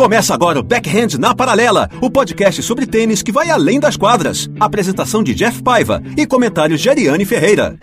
Começa agora o Backhand na Paralela, o podcast sobre tênis que vai além das quadras. Apresentação de Jeff Paiva e comentários de Ariane Ferreira.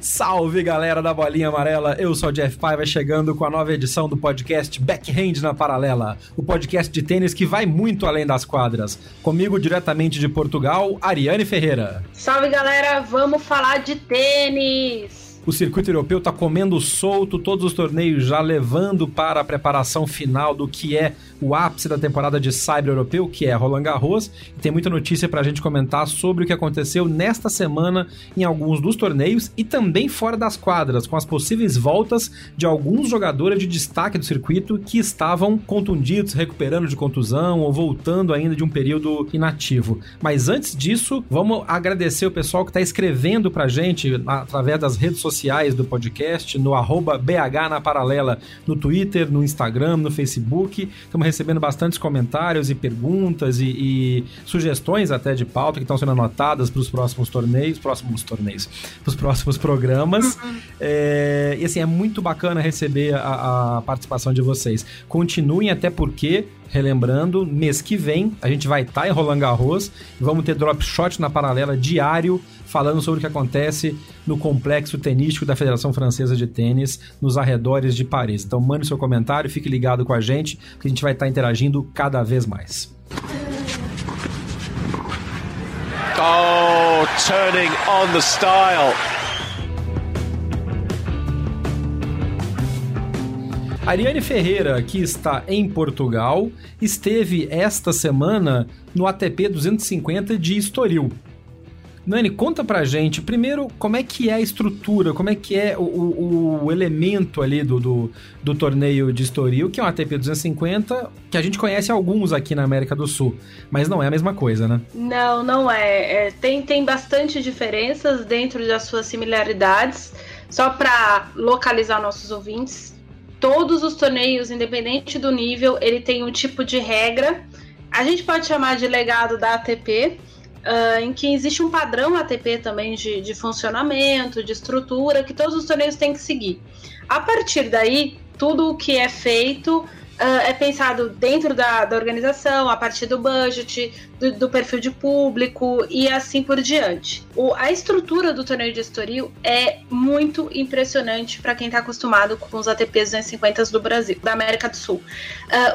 Salve galera da Bolinha Amarela, eu sou o Jeff Paiva chegando com a nova edição do podcast Backhand na Paralela, o podcast de tênis que vai muito além das quadras. Comigo diretamente de Portugal, Ariane Ferreira. Salve galera, vamos falar de tênis! O circuito europeu está comendo solto, todos os torneios já levando para a preparação final do que é o ápice da temporada de Cyber Europeu, que é Roland Garros. E tem muita notícia para a gente comentar sobre o que aconteceu nesta semana em alguns dos torneios e também fora das quadras, com as possíveis voltas de alguns jogadores de destaque do circuito que estavam contundidos, recuperando de contusão ou voltando ainda de um período inativo. Mas antes disso, vamos agradecer o pessoal que está escrevendo para a gente através das redes sociais sociais do podcast, no arroba BH na Paralela, no Twitter, no Instagram, no Facebook. Estamos recebendo bastantes comentários e perguntas e, e sugestões até de pauta que estão sendo anotadas para os próximos torneios, próximos torneios, para os próximos programas. É, e assim, é muito bacana receber a, a participação de vocês. Continuem até porque relembrando, mês que vem a gente vai estar tá em Roland Garros vamos ter drop shot na paralela diário falando sobre o que acontece no complexo tenístico da Federação Francesa de Tênis nos arredores de Paris. Então mande seu comentário, fique ligado com a gente, que a gente vai estar interagindo cada vez mais. Oh, turning on the style. Ariane Ferreira, que está em Portugal, esteve esta semana no ATP 250 de Estoril. Nani, conta pra gente, primeiro, como é que é a estrutura, como é que é o, o, o elemento ali do, do, do, torneio de Estoril, que é um ATP 250, que a gente conhece alguns aqui na América do Sul, mas não é a mesma coisa, né? Não, não é. é tem, tem bastante diferenças dentro das suas similaridades. Só para localizar nossos ouvintes, todos os torneios, independente do nível, ele tem um tipo de regra. A gente pode chamar de legado da ATP, uh, em que existe um padrão ATP também de, de funcionamento, de estrutura, que todos os torneios têm que seguir. A partir daí, tudo o que é feito uh, é pensado dentro da, da, organização, a partir do budget, do, do, perfil de público e assim por diante. O, a estrutura do torneio de Estoril é muito impressionante para quem está acostumado com os ATPs 250 do Brasil, da América do Sul.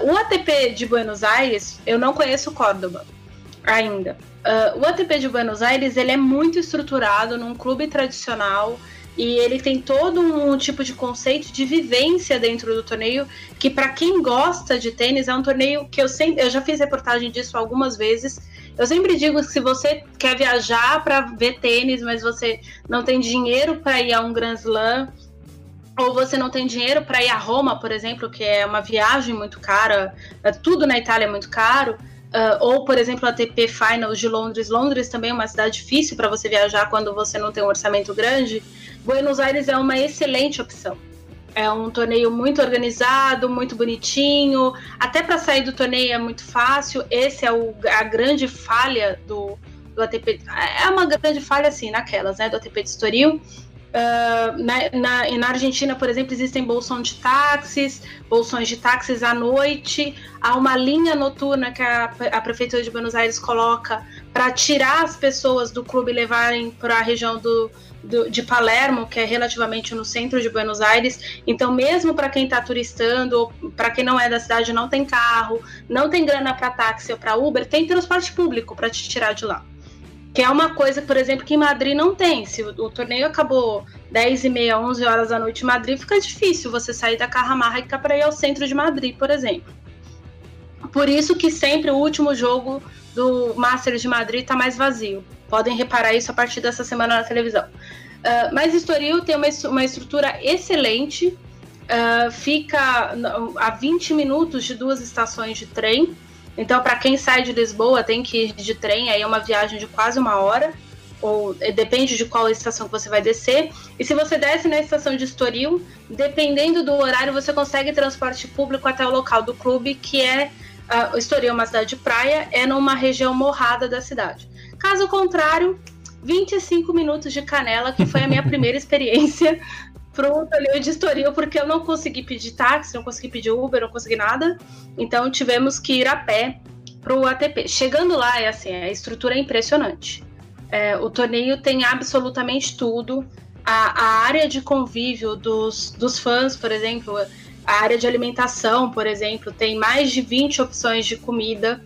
Uh, o ATP de Buenos Aires, eu não conheço Córdoba ainda. Uh, o ATP de Buenos Aires ele é muito estruturado num clube tradicional e ele tem todo um tipo de conceito de vivência dentro do torneio que para quem gosta de tênis é um torneio que eu sempre eu já fiz reportagem disso algumas vezes. Eu sempre digo que se você quer viajar para ver tênis mas você não tem dinheiro para ir a um Grand Slam ou você não tem dinheiro para ir a Roma por exemplo que é uma viagem muito cara é, tudo na Itália é muito caro Uh, ou, por exemplo, a ATP Finals de Londres. Londres também é uma cidade difícil para você viajar quando você não tem um orçamento grande. Buenos Aires é uma excelente opção. É um torneio muito organizado, muito bonitinho. Até para sair do torneio é muito fácil. Esse é o, a grande falha do, do ATP. É uma grande falha, assim, naquelas, né? Do ATP de Estoril. Uh, na, na, na, Argentina, por exemplo, existem bolsões de táxis, bolsões de táxis à noite. Há uma linha noturna que a, a Prefeitura de Buenos Aires coloca para tirar as pessoas do clube e levarem para a região do, do, de Palermo, que é relativamente no centro de Buenos Aires. Então, mesmo para quem está turistando, para quem não é da cidade, não tem carro, não tem grana para táxi ou para Uber, tem transporte público para te tirar de lá. Que é uma coisa, por exemplo, que em Madrid não tem. Se o, o torneio acabou 10 e meia, 11 horas da noite em Madrid, fica difícil você sair da Carramarra e ir para ir ao centro de Madrid, por exemplo. Por isso que sempre o último jogo do Masters de Madrid está mais vazio. Podem reparar isso a partir dessa semana na televisão. Uh, mas Estoril tem uma, uma estrutura excelente, uh, fica a 20 minutos de duas estações de trem. Então, para quem sai de Lisboa, tem que ir de trem, aí é uma viagem de quase uma hora, ou eh, depende de qual estação que você vai descer. E se você desce na estação de Estoril, dependendo do horário, você consegue transporte público até o local do clube, que é uh, Estoril é uma cidade de praia, é numa região morrada da cidade. Caso contrário, 25 minutos de canela, que foi a minha primeira experiência pro torneio de Estoril, porque eu não consegui pedir táxi, não consegui pedir Uber, não consegui nada. Então tivemos que ir a pé pro ATP. Chegando lá, é assim, a estrutura é impressionante. É, o torneio tem absolutamente tudo. A, a área de convívio dos, dos fãs, por exemplo, a área de alimentação, por exemplo, tem mais de 20 opções de comida.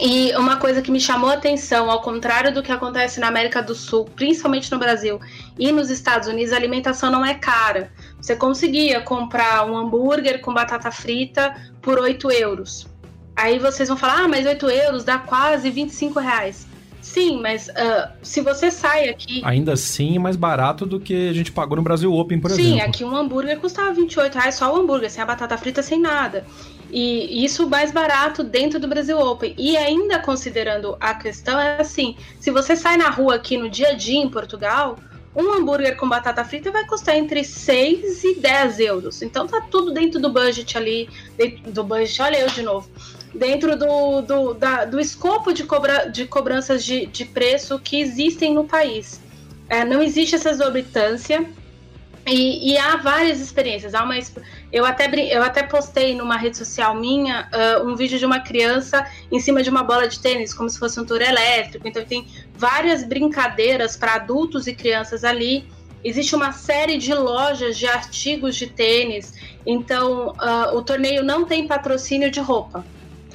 E uma coisa que me chamou a atenção, ao contrário do que acontece na América do Sul, principalmente no Brasil e nos Estados Unidos, a alimentação não é cara. Você conseguia comprar um hambúrguer com batata frita por 8 euros. Aí vocês vão falar, ah, mas 8 euros dá quase 25 reais. Sim, mas uh, se você sai aqui. Ainda assim é mais barato do que a gente pagou no Brasil Open, por Sim, exemplo. Sim, aqui um hambúrguer custava 28 reais só o hambúrguer, sem a batata frita, sem nada. E isso mais barato dentro do Brasil Open. E ainda considerando a questão, é assim: se você sai na rua aqui no dia a dia em Portugal, um hambúrguer com batata frita vai custar entre 6 e 10 euros. Então tá tudo dentro do budget ali, do budget, olha eu de novo, dentro do, do, da, do escopo de, cobra, de cobranças de, de preço que existem no país. É, não existe essa exorbitância. E, e, há várias experiências. Há uma, eu, até, eu até postei numa rede social minha uh, um vídeo de uma criança em cima de uma bola de tênis, como se fosse um tour elétrico. Então, tem várias brincadeiras para adultos e crianças ali. Existe uma série de lojas de artigos de tênis. Então, uh, o torneio não tem patrocínio de roupa.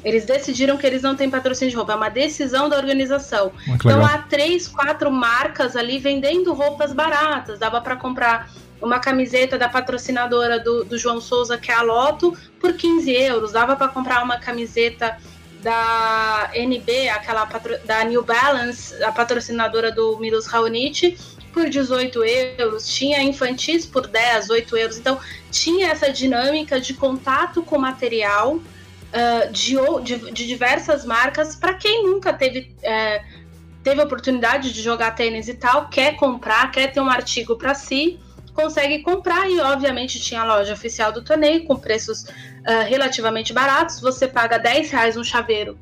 Eles decidiram que eles não têm patrocínio de roupa, é uma decisão da organização. Então há três, quatro marcas ali vendendo roupas baratas. Dava para comprar uma camiseta da patrocinadora do, do, João Souza, que é a Loto, por 15 euros. Dava para comprar uma camiseta da NB, aquela da New Balance, a patrocinadora do Milos Raonic, por 18 euros. Tinha infantis por 10, 8 euros. Então, tinha essa dinâmica de contato com material uh, de, de, de, diversas marcas. Para quem nunca teve. Uh, teve oportunidade de jogar tênis e tal, quer comprar, quer ter um artigo para si, consegue comprar e obviamente tinha a loja oficial do torneio com preços uh, relativamente baratos. Você paga 10 reais um chaveiro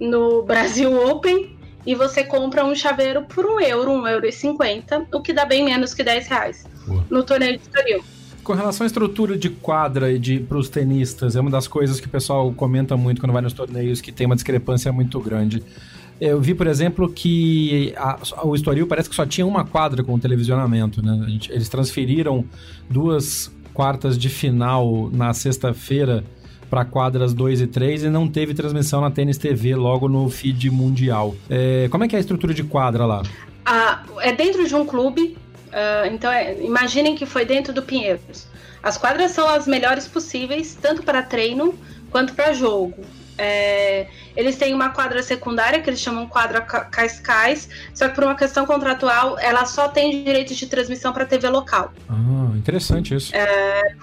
no Brasil Open e você compra um chaveiro por um euro, um euro e cinquenta, o que dá bem menos que 10 reais Boa. no torneio de Estoril. Com relação à estrutura de quadra e de para os tenistas, é uma das coisas que o pessoal comenta muito quando vai nos torneios que tem uma discrepância muito grande. Eu vi, por exemplo, que a, o Estoril parece que só tinha uma quadra com televisionamento, né? Gente, eles transferiram duas quartas de final na sexta-feira para quadras 2 e 3 e não teve transmissão na Tênis TV logo no feed mundial. É, como é que é a estrutura de quadra lá? Ah, é dentro de um clube, uh, então é, imaginem que foi dentro do Pinheiros. As quadras são as melhores possíveis, tanto para treino quanto para jogo. É, eles têm uma quadra secundária, que eles chamam quadra Cascais, só que por uma questão contratual, ela só tem direito de transmissão para TV local. Ah, interessante isso. É,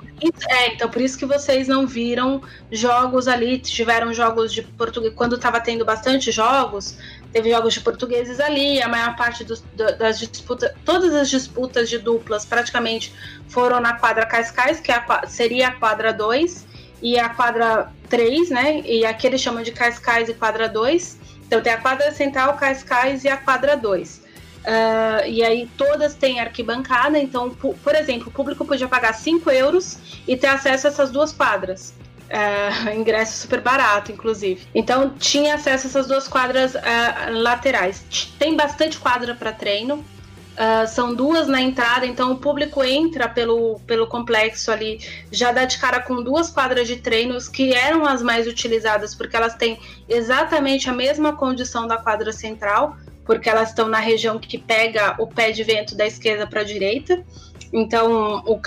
é, então por isso que vocês não viram jogos ali, tiveram jogos de português, quando estava tendo bastante jogos, teve jogos de portugueses ali, a maior parte dos, das disputas, todas as disputas de duplas praticamente foram na quadra Cascais, que é a, seria a quadra 2, e a quadra 3, né? E aqui eles chamam de Cascais e quadra 2. Então tem a quadra central, Cascais e a quadra 2. Uh, ah, e aí todas têm arquibancada, então, por exemplo, o público podia pagar 5 euros e ter acesso a essas duas quadras. Uh, ingresso super barato, inclusive. Então tinha acesso a essas duas quadras uh, laterais. Tem bastante quadra para treino. Uh, são duas na entrada, então o público entra pelo, pelo complexo ali, já dá de cara com duas quadras de treinos que eram as mais utilizadas, porque elas têm exatamente a mesma condição da quadra central, porque elas estão na região que pega o pé de vento da esquerda para a direita. Então, o,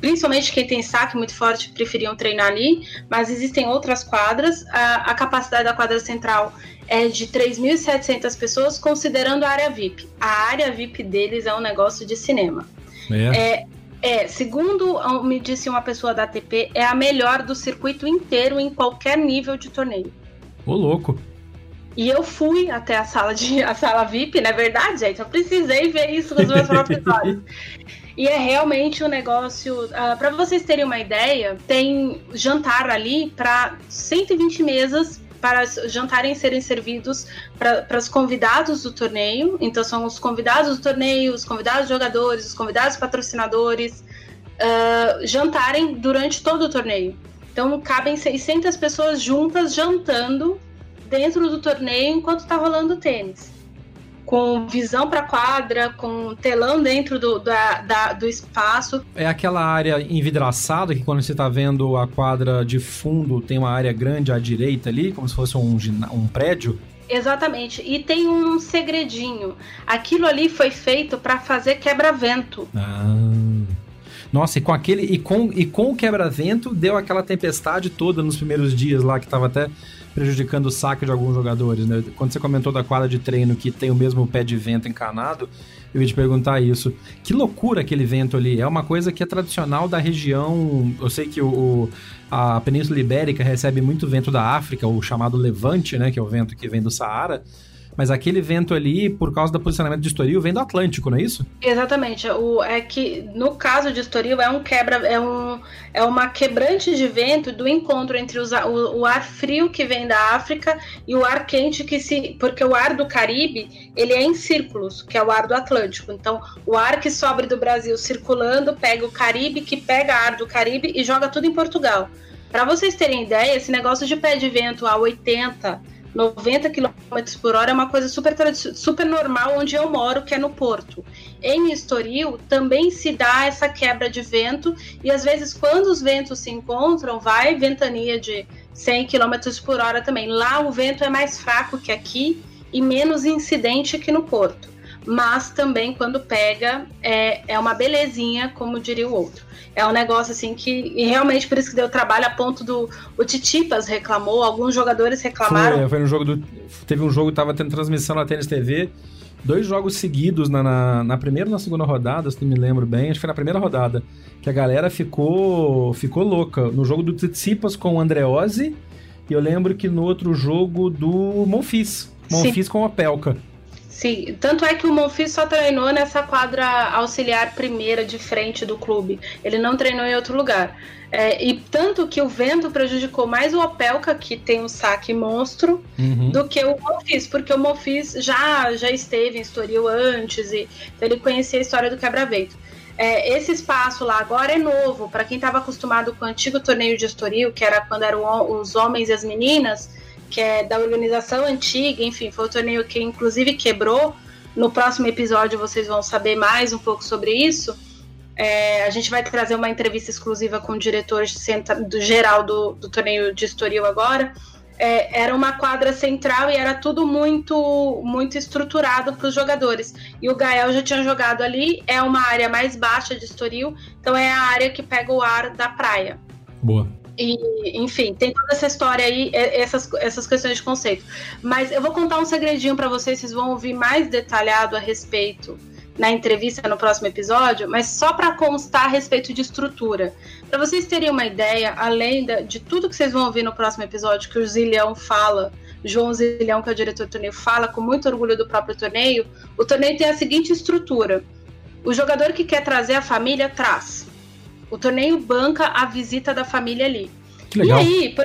principalmente quem tem saque muito forte preferiam treinar ali, mas existem outras quadras. A, a capacidade da quadra central é de 3.700 pessoas, considerando a área VIP. A área VIP deles é um negócio de cinema. É. é é, segundo me disse uma pessoa da ATP, é a melhor do circuito inteiro em qualquer nível de torneio. Ô, louco. E eu fui até a sala de a sala VIP, não é verdade, gente? Eu precisei ver isso com os meus próprios olhos. E é realmente um negócio. Uh, ah, para vocês terem uma ideia, tem jantar ali para 120 mesas para jantarem serem servidos para os convidados do torneio. Então, são os convidados do torneio, os convidados jogadores, os convidados patrocinadores, uh, jantarem durante todo o torneio. Então, cabem 600 pessoas juntas jantando dentro do torneio enquanto está rolando tênis com visão para quadra, com telão dentro do, da, da, do espaço. É aquela área envidraçada que quando você está vendo a quadra de fundo tem uma área grande à direita ali, como se fosse um, um prédio? Exatamente. E tem um segredinho. Aquilo ali foi feito para fazer quebra-vento. Ah. Nossa, e com aquele e com, e com o quebra-vento deu aquela tempestade toda nos primeiros dias lá que tava até prejudicando o saque de alguns jogadores, né? Quando você comentou da quadra de treino que tem o mesmo pé de vento encanado, eu ia te perguntar isso. Que loucura aquele vento ali. É uma coisa que é tradicional da região. Eu sei que o, a Península Ibérica recebe muito vento da África, o chamado Levante, né? Que é o vento que vem do Saara. Mas aquele vento ali, por causa do posicionamento de Estoril, vem do Atlântico, não é isso? Exatamente. O, é que no caso de Estoril é um quebra, é, um, é uma quebrante de vento do encontro entre os, o, o, ar frio que vem da África e o ar quente que se. Porque o ar do Caribe ele é em círculos, que é o ar do Atlântico. Então, o ar que sobe do Brasil circulando pega o Caribe, que pega ar do Caribe e joga tudo em Portugal. Para vocês terem ideia, esse negócio de pé de vento a 80 90 km por hora é uma coisa super, super normal onde eu moro, que é no Porto. Em Estoril também se dá essa quebra de vento e às vezes quando os ventos se encontram, vai ventania de 100 km por hora também. Lá o vento é mais fraco que aqui e menos incidente que no Porto. Mas também quando pega é, é uma belezinha, como diria o outro. É um negócio assim que. E realmente por isso que deu trabalho a ponto do. O Titipas reclamou, alguns jogadores reclamaram. Foi, foi no jogo do. Teve um jogo tava tendo transmissão na Tênis TV. Dois jogos seguidos na, na, na primeira e na segunda rodada, se não me lembro bem, acho que foi na primeira rodada. Que a galera ficou ficou louca. No jogo do Tsitsipas com o Andreozzi, e eu lembro que no outro jogo do Monfis. Monfis Sim. com a Pelka. Sim, tanto é que o Monfils só treinou nessa quadra auxiliar primeira de frente do clube. Ele não treinou em outro lugar. É, e tanto que o vento prejudicou mais o Opelka, que tem um saque monstro, uhum. do que o Monfils, porque o Monfils já, já esteve em Estoril antes, e então ele conhecia a história do quebra-vento. É, esse espaço lá agora é novo, para quem estava acostumado com o antigo torneio de Estoril, que era quando eram os homens e as meninas, que é da organização antiga, enfim, foi o torneio que inclusive quebrou. No próximo episódio vocês vão saber mais um pouco sobre isso. É, a gente vai trazer uma entrevista exclusiva com o diretor do geral do, do torneio de Estoril agora. É, era uma quadra central e era tudo muito muito estruturado para os jogadores. E o Gael já tinha jogado ali, é uma área mais baixa de Estoril, então é a área que pega o ar da praia. Boa. E, enfim, tem toda essa história aí, essas, essas questões de conceito. Mas eu vou contar um segredinho para vocês, vocês vão ouvir mais detalhado a respeito na entrevista no próximo episódio, mas só para constar a respeito de estrutura. Para vocês terem uma ideia, além de tudo que vocês vão ouvir no próximo episódio, que o Zilhão fala, João Zilhão, que é o diretor do torneio, fala com muito orgulho do próprio torneio, o torneio tem a seguinte estrutura. O jogador que quer trazer a família traz. O torneio banca a visita da família ali. Que legal. E aí, por,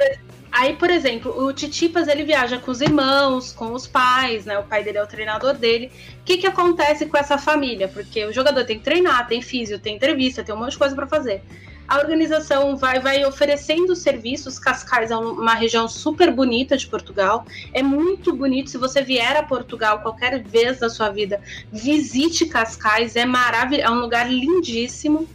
aí, por exemplo, o Titipas ele viaja com os irmãos, com os pais, né? O pai dele é o treinador dele. O que, que acontece com essa família? Porque o jogador tem que treinar, tem físio, tem entrevista, tem um monte de coisa para fazer. A organização vai, vai oferecendo serviços. Cascais é uma região super bonita de Portugal. É muito bonito. Se você vier a Portugal qualquer vez da sua vida, visite Cascais. É maravilhoso. É um lugar lindíssimo.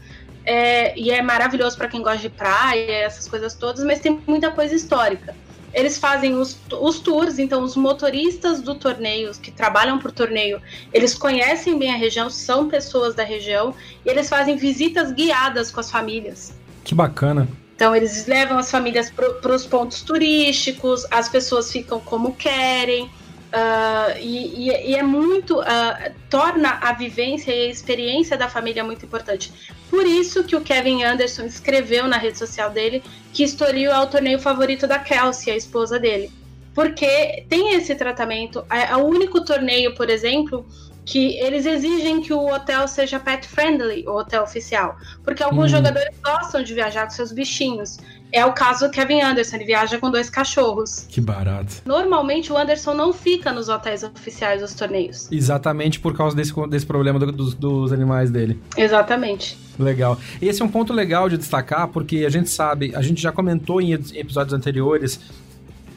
É, e é maravilhoso para quem gosta de praia, essas coisas todas, mas tem muita coisa histórica. eles fazem os, os tours, então os motoristas do torneio, que trabalham por torneio, eles conhecem bem a região, são pessoas da região, e eles fazem visitas guiadas com as famílias. Que bacana. Então eles levam as famílias para os pontos turísticos, as pessoas ficam como querem. Uh, e, e, e, é muito. Uh, torna a vivência e a experiência da família muito importante. Por isso que o Kevin Anderson escreveu na rede social dele que Estoril é o torneio favorito da Kelsey, a esposa dele. Porque tem esse tratamento. É, é o único torneio, por exemplo, que eles exigem que o hotel seja pet friendly, o hotel oficial, porque alguns hum. jogadores gostam de viajar com seus bichinhos. É o caso do Kevin Anderson, ele viaja com dois cachorros. Que barato. Normalmente o Anderson não fica nos hotéis oficiais dos torneios. Exatamente por causa desse, desse problema do, dos, dos animais dele. Exatamente. Legal. Esse é um ponto legal de destacar, porque a gente sabe, a gente já comentou em episódios anteriores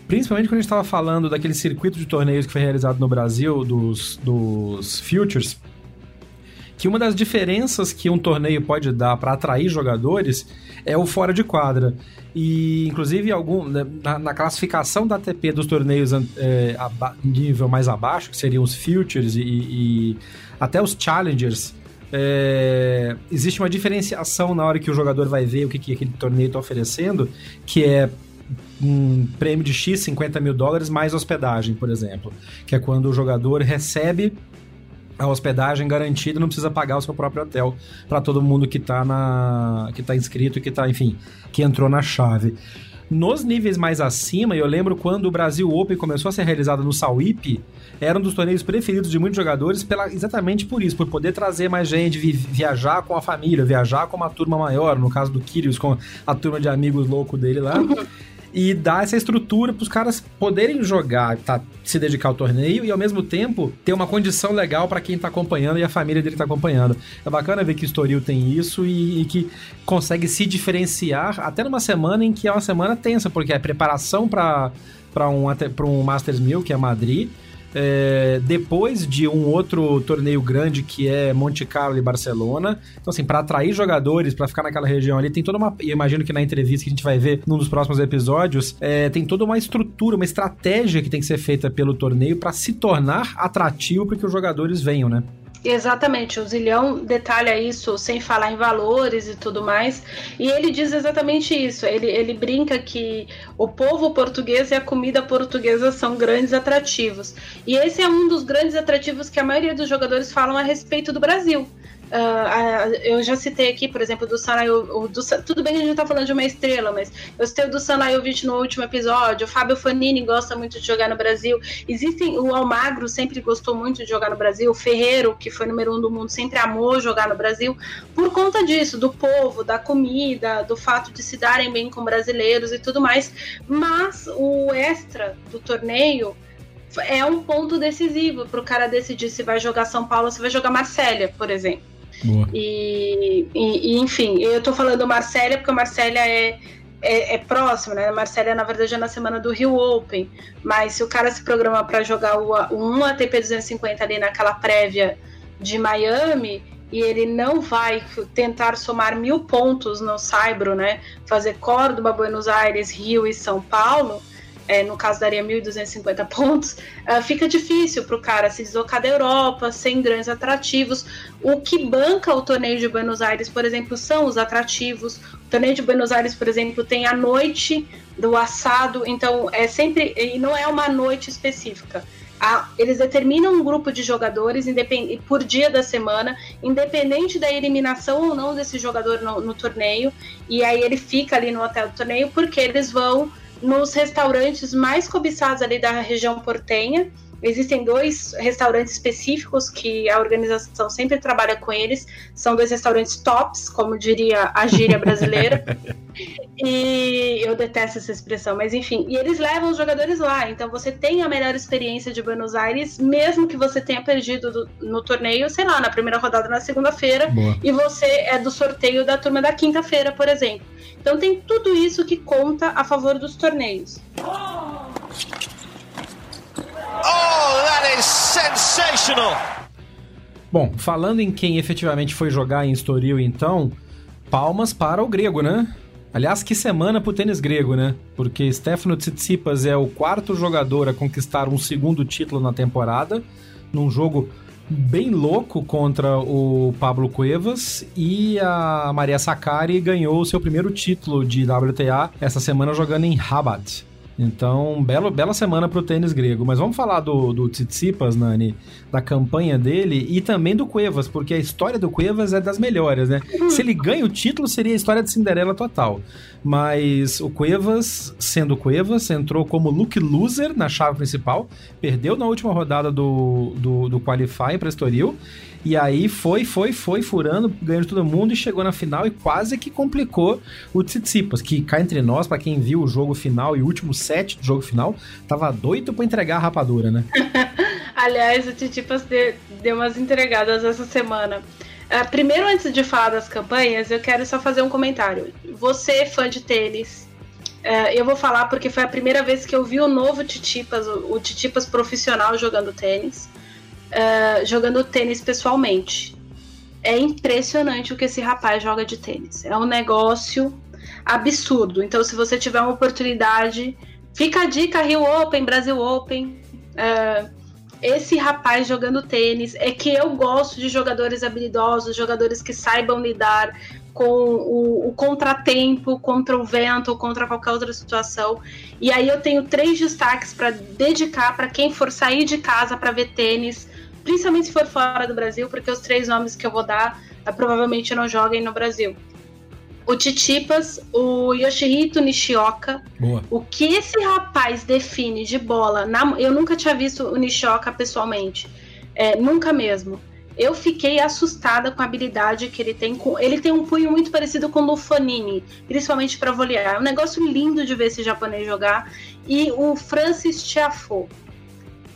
Principalmente quando a gente estava falando daquele circuito de torneios que foi realizado no Brasil, dos, dos Futures, que uma das diferenças que um torneio pode dar para atrair jogadores é o fora de quadra. E, inclusive, algum, né, na, na classificação da ATP dos torneios é, nível mais abaixo, que seriam os Futures e, e até os Challengers, é, existe uma diferenciação na hora que o jogador vai ver o que, que aquele torneio está oferecendo, que é um prêmio de X, 50 mil dólares, mais hospedagem, por exemplo. Que é quando o jogador recebe a hospedagem garantida, não precisa pagar o seu próprio hotel para todo mundo que está na que tá inscrito, que tá, enfim, que entrou na chave. Nos níveis mais acima, eu lembro quando o Brasil Open começou a ser realizado no Sauípe, era um dos torneios preferidos de muitos jogadores pela, exatamente por isso, por poder trazer mais gente, vi, viajar com a família, viajar com uma turma maior, no caso do Kyrgios, com a turma de amigos louco dele lá. e dar essa estrutura para os caras poderem jogar, tá, se dedicar ao torneio e ao mesmo tempo ter uma condição legal para quem está acompanhando e a família dele está acompanhando. É bacana ver que o Estoril tem isso e, e, que consegue se diferenciar até numa semana em que é uma semana tensa, porque é preparação para um, um Masters 1000, que é Madrid é, depois de um outro torneio grande que é Monte Carlo e Barcelona. Então, assim, para atrair jogadores, para ficar naquela região ali, tem toda uma. Eu imagino que na entrevista que a gente vai ver num dos próximos episódios, é, tem toda uma estrutura, uma estratégia que tem que ser feita pelo torneio para se tornar atrativo para que os jogadores venham, né? Exatamente, o Zilhão detalha isso sem falar em valores e tudo mais. E ele diz exatamente isso. Ele, ele brinca que o povo português e a comida portuguesa são grandes atrativos. E esse é um dos grandes atrativos que a maioria dos jogadores falam a respeito do Brasil. Uh, eu já citei aqui, por exemplo, do Sanayovic. Do, tudo bem que a gente tá falando de uma estrela, mas eu citei o do Sanayovic no último episódio. O Fábio Fanini gosta muito de jogar no Brasil. Existem. O Almagro sempre gostou muito de jogar no Brasil. O Ferreiro, que foi número um do mundo, sempre amou jogar no Brasil. Por conta disso, do povo, da comida, do fato de se darem bem com brasileiros e tudo mais. Mas o extra do torneio é um ponto decisivo para o cara decidir se vai jogar São Paulo ou se vai jogar Marsella, por exemplo. E, e, e, enfim, eu tô falando Marsella porque a Marsella é, é, é próximo, né? A Marsella, na verdade, é na semana do Rio Open. Mas se o cara se programa para jogar o, o 1 ATP 250 ali naquela prévia de Miami, e ele não vai tentar somar mil pontos no Saibro, né? Fazer Córdoba, Buenos Aires, Rio e São Paulo é, no caso daria 1.250 pontos, uh, fica difícil para o cara se deslocar da Europa sem grandes atrativos. O que banca o torneio de Buenos Aires, por exemplo, são os atrativos. O torneio de Buenos Aires, por exemplo, tem a noite do assado, então é sempre. E não é uma noite específica. eles determinam um grupo de jogadores por dia da semana, independente da eliminação ou não desse jogador no, no torneio, e aí ele fica ali no hotel do torneio porque eles vão nos restaurantes mais cobiçados ali da região portenha. Existem dois restaurantes específicos que a organização sempre trabalha com eles. São dois restaurantes tops, como diria a gíria brasileira. e eu detesto essa expressão, mas enfim. E eles levam os jogadores lá. Então você tem a melhor experiência de Buenos Aires, mesmo que você tenha perdido do, no torneio, sei lá, na primeira rodada na segunda-feira. E você é do sorteio da turma da quinta-feira, por exemplo. Então tem tudo isso que conta a favor dos torneios. Oh, that is sensational! Bom, falando em quem efetivamente foi jogar em Estoril, então, palmas para o grego, né? Aliás, que semana pro tênis grego, né? Porque Stefano Tsitsipas é o quarto jogador a conquistar um segundo título na temporada, num jogo bem louco contra o Pablo Cuevas e a Maria Sakkari ganhou seu primeiro título de WTA essa semana jogando em Rabat. Então, belo, bela semana para o tênis grego. Mas vamos falar do, do Tsitsipas, Nani, da campanha dele e também do Cuevas, porque a história do Cuevas é das melhores, né? Se ele ganha o título, seria a história de Cinderela total. Mas o Cuevas, sendo Cuevas, entrou como look loser na chave principal, perdeu na última rodada do, do, do Qualify para Estoril e aí foi, foi, foi furando, ganhando todo mundo e chegou na final e quase que complicou o Tsitsipas, que cá entre nós, para quem viu o jogo final e o último set do jogo final, tava doido para entregar a rapadura, né? Aliás, o Tsitsipas deu umas entregadas essa semana. Uh, primeiro, antes de falar das campanhas, eu quero só fazer um comentário. Você, fã de tênis, uh, eu vou falar porque foi a primeira vez que eu vi o novo Titipas, o, o Titipas profissional jogando tênis uh, jogando tênis pessoalmente. É impressionante o que esse rapaz joga de tênis. É um negócio absurdo. Então, se você tiver uma oportunidade, fica a dica: Rio Open, Brasil Open. Uh, esse rapaz jogando tênis é que eu gosto de jogadores habilidosos, jogadores que saibam lidar com o, o, contratempo, contra o vento, contra qualquer outra situação. E aí eu tenho três destaques para dedicar para quem for sair de casa para ver tênis principalmente se for fora do Brasil, porque os três nomes que eu vou dar uh, provavelmente não joguem no Brasil. O Titipas, o Yoshihito Nishioka. Boa. O que esse rapaz define de bola, na, eu nunca tinha visto o Nishioka pessoalmente, é, nunca mesmo. Eu fiquei assustada com a habilidade que ele tem. Com, ele tem um punho muito parecido com o Lufanini, principalmente para volear. É um negócio lindo de ver esse japonês jogar. E o Francis Tiafoe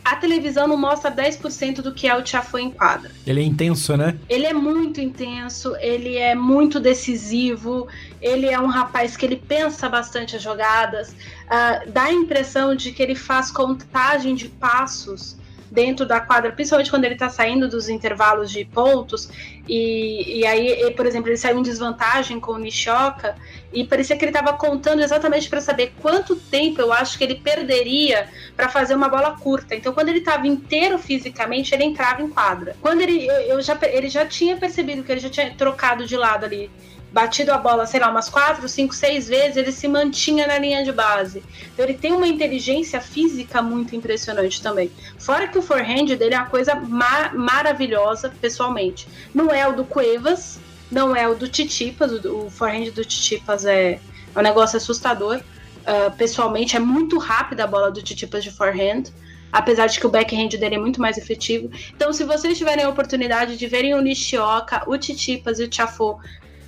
a televisão não mostra 10% do que é o Tiafoe em quadra. Ele é intenso, né? Ele é muito intenso, ele é muito decisivo, ele é um rapaz que ele pensa bastante as jogadas, uh, dá a impressão de que ele faz contagem de passos dentro da quadra, principalmente quando ele está saindo dos intervalos de pontos, e, e aí, por exemplo, ele saiu em desvantagem com o Nishoka, e parecia que ele estava contando exatamente para saber quanto tempo eu acho que ele perderia para fazer uma bola curta. Então, quando ele estava inteiro fisicamente, ele entrava em quadra. Quando ele, eu, eu já, ele já tinha percebido que ele já tinha trocado de lado ali batido a bola, sei lá, umas quatro, cinco, seis vezes, ele se mantinha na linha de base. Então ele tem uma inteligência física muito impressionante também. Fora que o forehand dele é uma coisa ma maravilhosa, pessoalmente. Não é o do Cuevas, não é o do Titipas, o, forehand do Titipas é, é um negócio assustador. Uh, pessoalmente, é muito rápida a bola do Titipas de forehand apesar de que o backhand dele é muito mais efetivo. Então, se vocês tiverem a oportunidade de verem o Nishioka, o Titipas e o Tiafoe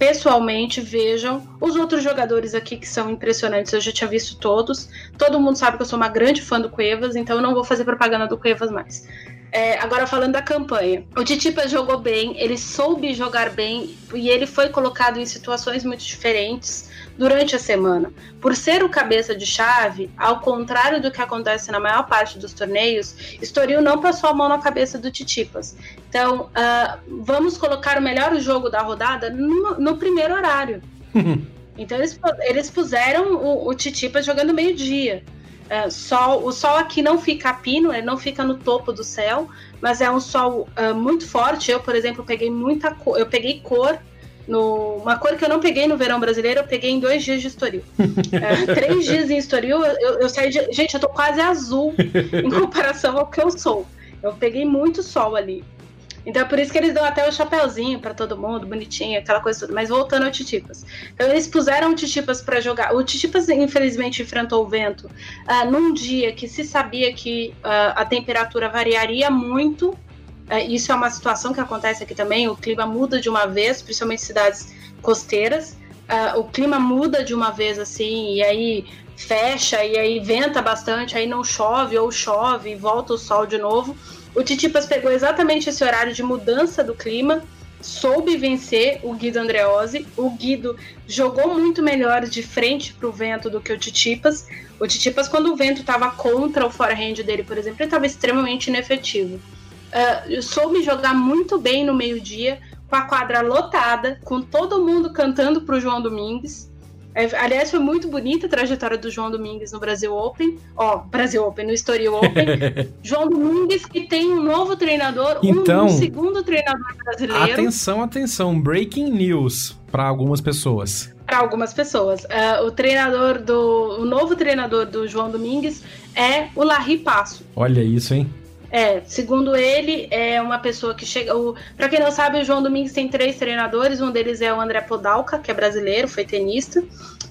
pessoalmente, vejam os outros jogadores aqui que são impressionantes. Eu já tinha visto todos. Todo mundo sabe que eu sou uma grande fã do Cuevas, então eu não vou fazer propaganda do Cuevas mais. É, agora falando da campanha. O Titipa jogou bem, ele soube jogar bem e ele foi colocado em situações muito diferentes durante a semana. Por ser o cabeça de chave, ao contrário do que acontece na maior parte dos torneios, Estoril não passou a mão na cabeça do Titipas. Então, uh, vamos colocar o melhor jogo da rodada no, no primeiro horário. então, eles, eles puseram o, o Titipas jogando meio-dia. Uh, sol, o sol aqui não fica a pino, ele não fica no topo do céu, mas é um sol uh, muito forte. Eu, por exemplo, peguei muita cor, eu peguei cor no, uma cor que eu não peguei no verão brasileiro, eu peguei em dois dias de Estoril. é, três dias em Estoril, eu, eu saí de. Gente, eu tô quase azul em comparação ao que eu sou. Eu peguei muito sol ali. Então é por isso que eles dão até o chapéuzinho para todo mundo, bonitinho, aquela coisa toda. Mas voltando ao Titipas. Então eles puseram o Titipas para jogar. O Titipas, infelizmente, enfrentou o vento uh, num dia que se sabia que uh, a temperatura variaria muito isso é uma situação que acontece aqui também. O clima muda de uma vez, principalmente em cidades costeiras. Uh, o clima muda de uma vez assim, e aí fecha, e aí venta bastante, aí não chove, ou chove, e volta o sol de novo. O Titipas pegou exatamente esse horário de mudança do clima, soube vencer o Guido Andreozzi. O Guido jogou muito melhor de frente para o vento do que o Titipas. O Titipas, quando o vento estava contra o forehand dele, por exemplo, ele estava extremamente inefetivo uh, soube jogar muito bem no meio-dia, com a quadra lotada, com todo mundo cantando pro João Domingues. É, aliás, foi muito bonita a trajetória do João Domingues no Brasil Open. Ó, Brasil Open, no Estoril Open. João Domingues que tem um novo treinador, então, um, um segundo treinador brasileiro. Atenção, atenção, breaking news para algumas pessoas. Para algumas pessoas. Uh, o treinador do. O novo treinador do João Domingues é o Larry Passo. Olha isso, hein? É, segundo ele, é uma pessoa que chega. Para quem não sabe, o João Domingues tem três treinadores. Um deles é o André Podalca, que é brasileiro, foi tenista.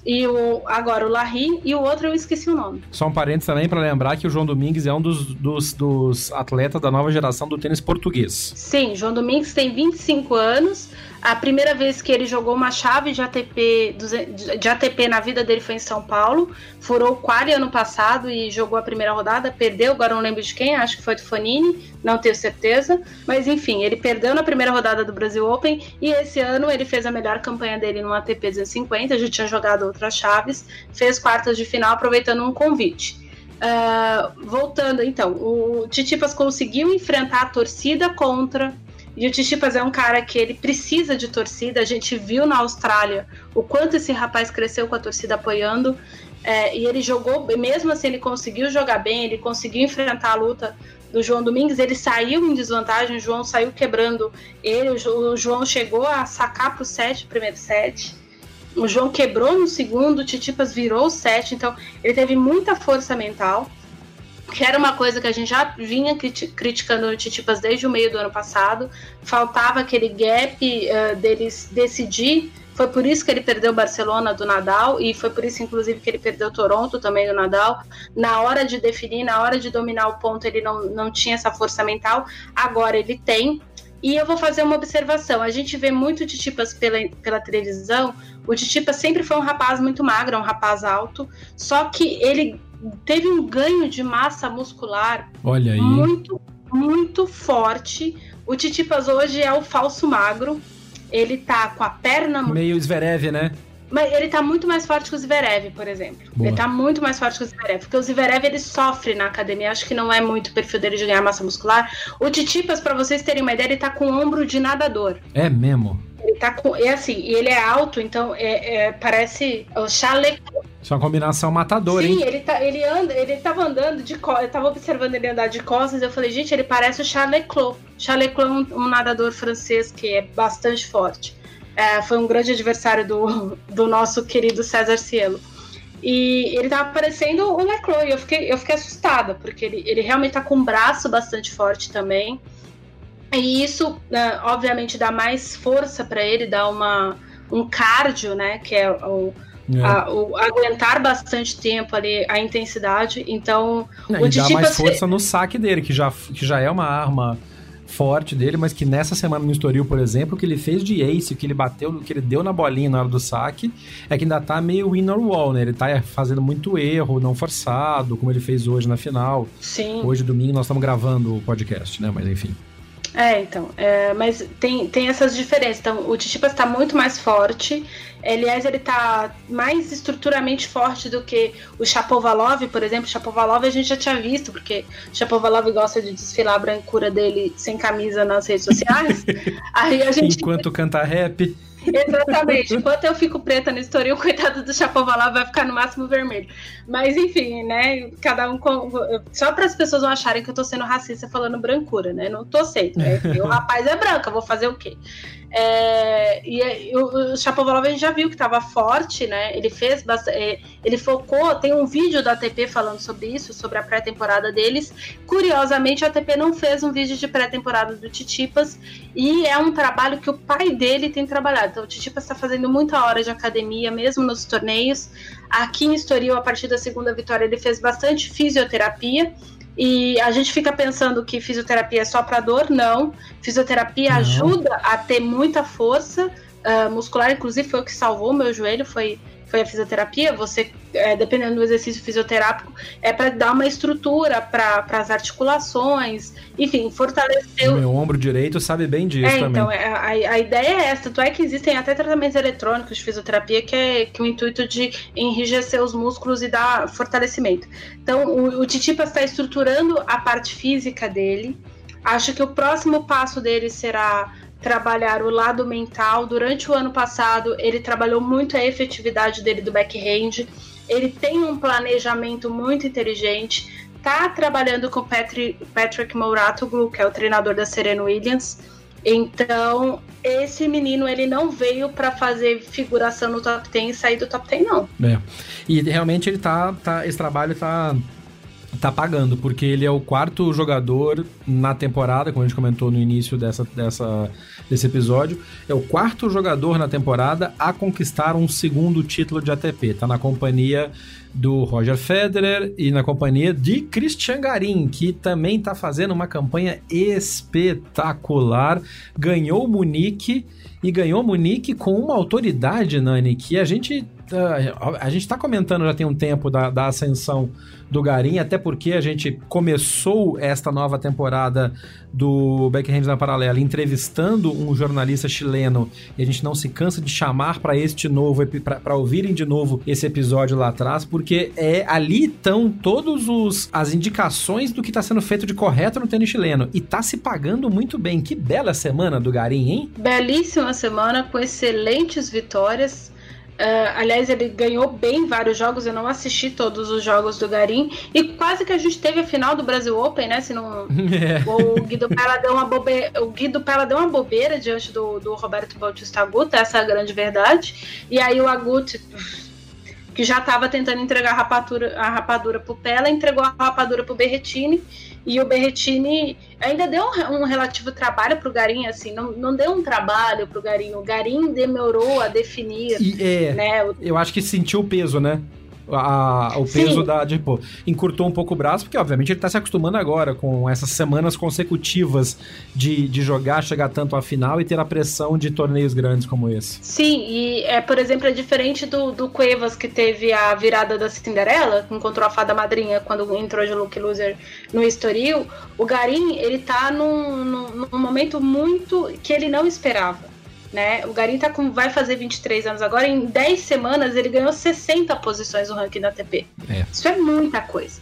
E o, agora o Larry, e o outro eu esqueci o nome. Só um parênteses também para lembrar que o João Domingues é um dos, dos, dos atletas da nova geração do tênis português. Sim, João Domingues tem 25 anos. A primeira vez que ele jogou uma chave de ATP, de ATP na vida dele foi em São Paulo. Furou o quali ano passado e jogou a primeira rodada, perdeu, agora não lembro de quem, acho que foi do Fanini, não tenho certeza. Mas enfim, ele perdeu na primeira rodada do Brasil Open e esse ano ele fez a melhor campanha dele no ATP 250, já tinha jogado outras chaves, fez quartas de final aproveitando um convite. Uh, voltando então, o Titipas conseguiu enfrentar a torcida contra e o Tichipas é um cara que ele precisa de torcida. A gente viu na Austrália o quanto esse rapaz cresceu com a torcida apoiando. É, e ele jogou, mesmo assim, ele conseguiu jogar bem, ele conseguiu enfrentar a luta do João Domingues. Ele saiu em desvantagem, o João saiu quebrando ele. O João chegou a sacar para o set, primeiro set. O João quebrou no segundo, o Titipas virou o set. Então, ele teve muita força mental que era uma coisa que a gente já vinha criticando o Titipas desde o meio do ano passado. Faltava aquele gap uh, deles decidir. Foi por isso que ele perdeu o Barcelona do Nadal e foi por isso, inclusive, que ele perdeu Toronto também do Nadal. Na hora de definir, na hora de dominar o ponto, ele não, não tinha essa força mental. Agora ele tem. E eu vou fazer uma observação. A gente vê muito Titipas pela, pela televisão. O Titipas sempre foi um rapaz muito magro, um rapaz alto. Só que ele teve um ganho de massa muscular Olha aí. muito, muito forte. O Titipas hoje é o falso magro. Ele tá com a perna. Meio Zverev, né? Mas ele tá muito mais forte que o Zverev, por exemplo. Boa. Ele tá muito mais forte que o Zverev. Porque o Zverev, ele sofre na academia. Acho que não é muito o perfil dele de ganhar massa muscular. O Titipas, para vocês terem uma ideia, ele tá com ombro de nadador. É mesmo? Ele tá com... É assim, e ele é alto, então é, é parece o chaleco isso é uma combinação matadora, Sim, hein? Ele, tá, ele anda, ele tava andando de costas, eu tava observando ele andar de costas, eu falei, gente, ele parece o. Charles Leclerc é um, um nadador francês que é bastante forte. É, foi um grande adversário do, do nosso querido César Cielo. E ele tava parecendo o Leclerc, e eu fiquei, eu fiquei assustada, porque ele, ele realmente tá com um braço bastante forte também. E isso, né, obviamente, dá mais força para ele, dá uma, um cardio, né? Que é o é. A, o, aguentar bastante tempo ali a intensidade. Então, Não, o e dá mais força no saque dele, que já, que já é uma arma forte dele, mas que nessa semana no Estoril, por exemplo, o que ele fez de ace, o que ele bateu, o que ele deu na bolinha na hora do saque, é que ainda tá meio winner wall, né? Ele tá fazendo muito erro, não forçado, como ele fez hoje na final. Sim. Hoje, domingo, nós estamos gravando o podcast, né? Mas enfim. É, então. É, mas tem, tem essas diferenças. Então, o Titipas está muito mais forte. Aliás, ele está mais estruturalmente forte do que o Chapovalov, por exemplo. O Chapovalov a gente já tinha visto, porque o Chapovalov gosta de desfilar a brancura dele sem camisa nas redes sociais. Aí a gente... Enquanto canta rap. Exatamente. Enquanto eu fico preta no o coitado do Chapovalov vai ficar no máximo vermelho. Mas enfim, né? Cada um com... Só para as pessoas não acharem que eu tô sendo racista falando brancura, né? Não tô sendo. Né? o rapaz é branco, eu vou fazer o quê? É, e o, o Chapovalov a gente já viu que estava forte, né? Ele fez bastante, é, ele focou, tem um vídeo da ATP falando sobre isso, sobre a pré-temporada deles. Curiosamente, a ATP não fez um vídeo de pré-temporada do Titipas e é um trabalho que o pai dele tem trabalhado. Então, o Titipas está fazendo muita hora de academia, mesmo nos torneios. Aqui em Estoril, a partir da segunda vitória, ele fez bastante fisioterapia. E a gente fica pensando que fisioterapia é só para dor, não. Fisioterapia não. ajuda a ter muita força uh, muscular, inclusive foi o que salvou meu joelho, foi foi a fisioterapia, você, é, dependendo do exercício fisioterápico, é para dar uma estrutura para as articulações, enfim, fortalecer. O meu ombro direito sabe bem disso é, também. Então, é, a, a ideia é essa, tanto é que existem até tratamentos eletrônicos de fisioterapia que é que o intuito de enrijecer os músculos e dar fortalecimento. Então, o, o Titipa está estruturando a parte física dele. Acho que o próximo passo dele será trabalhar o lado mental. Durante o ano passado, ele trabalhou muito a efetividade dele do backhand. Ele tem um planejamento muito inteligente. Tá trabalhando com Patrick, Patrick Mouratoglou, que é o treinador da Serena Williams. Então, esse menino ele não veio para fazer figuração no top 10 e sair do top 10 não. É. E realmente ele tá, tá esse trabalho tá tá pagando, porque ele é o quarto jogador na temporada, como a gente comentou no início dessa, dessa, desse episódio, é o quarto jogador na temporada a conquistar um segundo título de ATP. Tá na companhia do Roger Federer e na companhia de Christian Garin, que também tá fazendo uma campanha espetacular. Ganhou Munique e ganhou Munique com uma autoridade, Nani, que a gente uh, a gente está comentando já tem um tempo da, da ascensão do Garim, até porque a gente começou esta nova temporada do Backhand na Paralela entrevistando um jornalista chileno e a gente não se cansa de chamar para este novo, para ouvirem de novo esse episódio lá atrás, porque é ali estão todos os as indicações do que está sendo feito de correto no tênis chileno e está se pagando muito bem. Que bela semana do Garim, hein? Belíssima semana com excelentes vitórias Uh, aliás, ele ganhou bem vários jogos. Eu não assisti todos os jogos do Garim. E quase que a gente teve a final do Brasil Open, né? Se não. É. O Guido Pella deu uma bobeira. O Guido Pella deu uma bobeira diante do, do Roberto Bautista Agut, essa é a grande verdade. E aí o Agut, que já estava tentando entregar a rapadura, a rapadura pro Pella, entregou a rapadura pro Berretini. E o Berretini ainda deu um, um relativo trabalho para o Garim, assim, não, não deu um trabalho para o Garim. O Garim demorou a definir. E, é, né, o... Eu acho que sentiu o peso, né? A, o peso Sim. da. Tipo, encurtou um pouco o braço, porque obviamente ele tá se acostumando agora com essas semanas consecutivas de, de jogar, chegar tanto à final e ter a pressão de torneios grandes como esse. Sim, e é, por exemplo, é diferente do, do Cuevas que teve a virada da Cinderela, que encontrou a fada madrinha quando entrou de Luke Loser no Estoril. O Garim, ele tá num, num, num momento muito que ele não esperava né? O Garim tá com, vai fazer 23 anos agora, em 10 semanas ele ganhou 60 posições no ranking da ATP. É. Isso é muita coisa.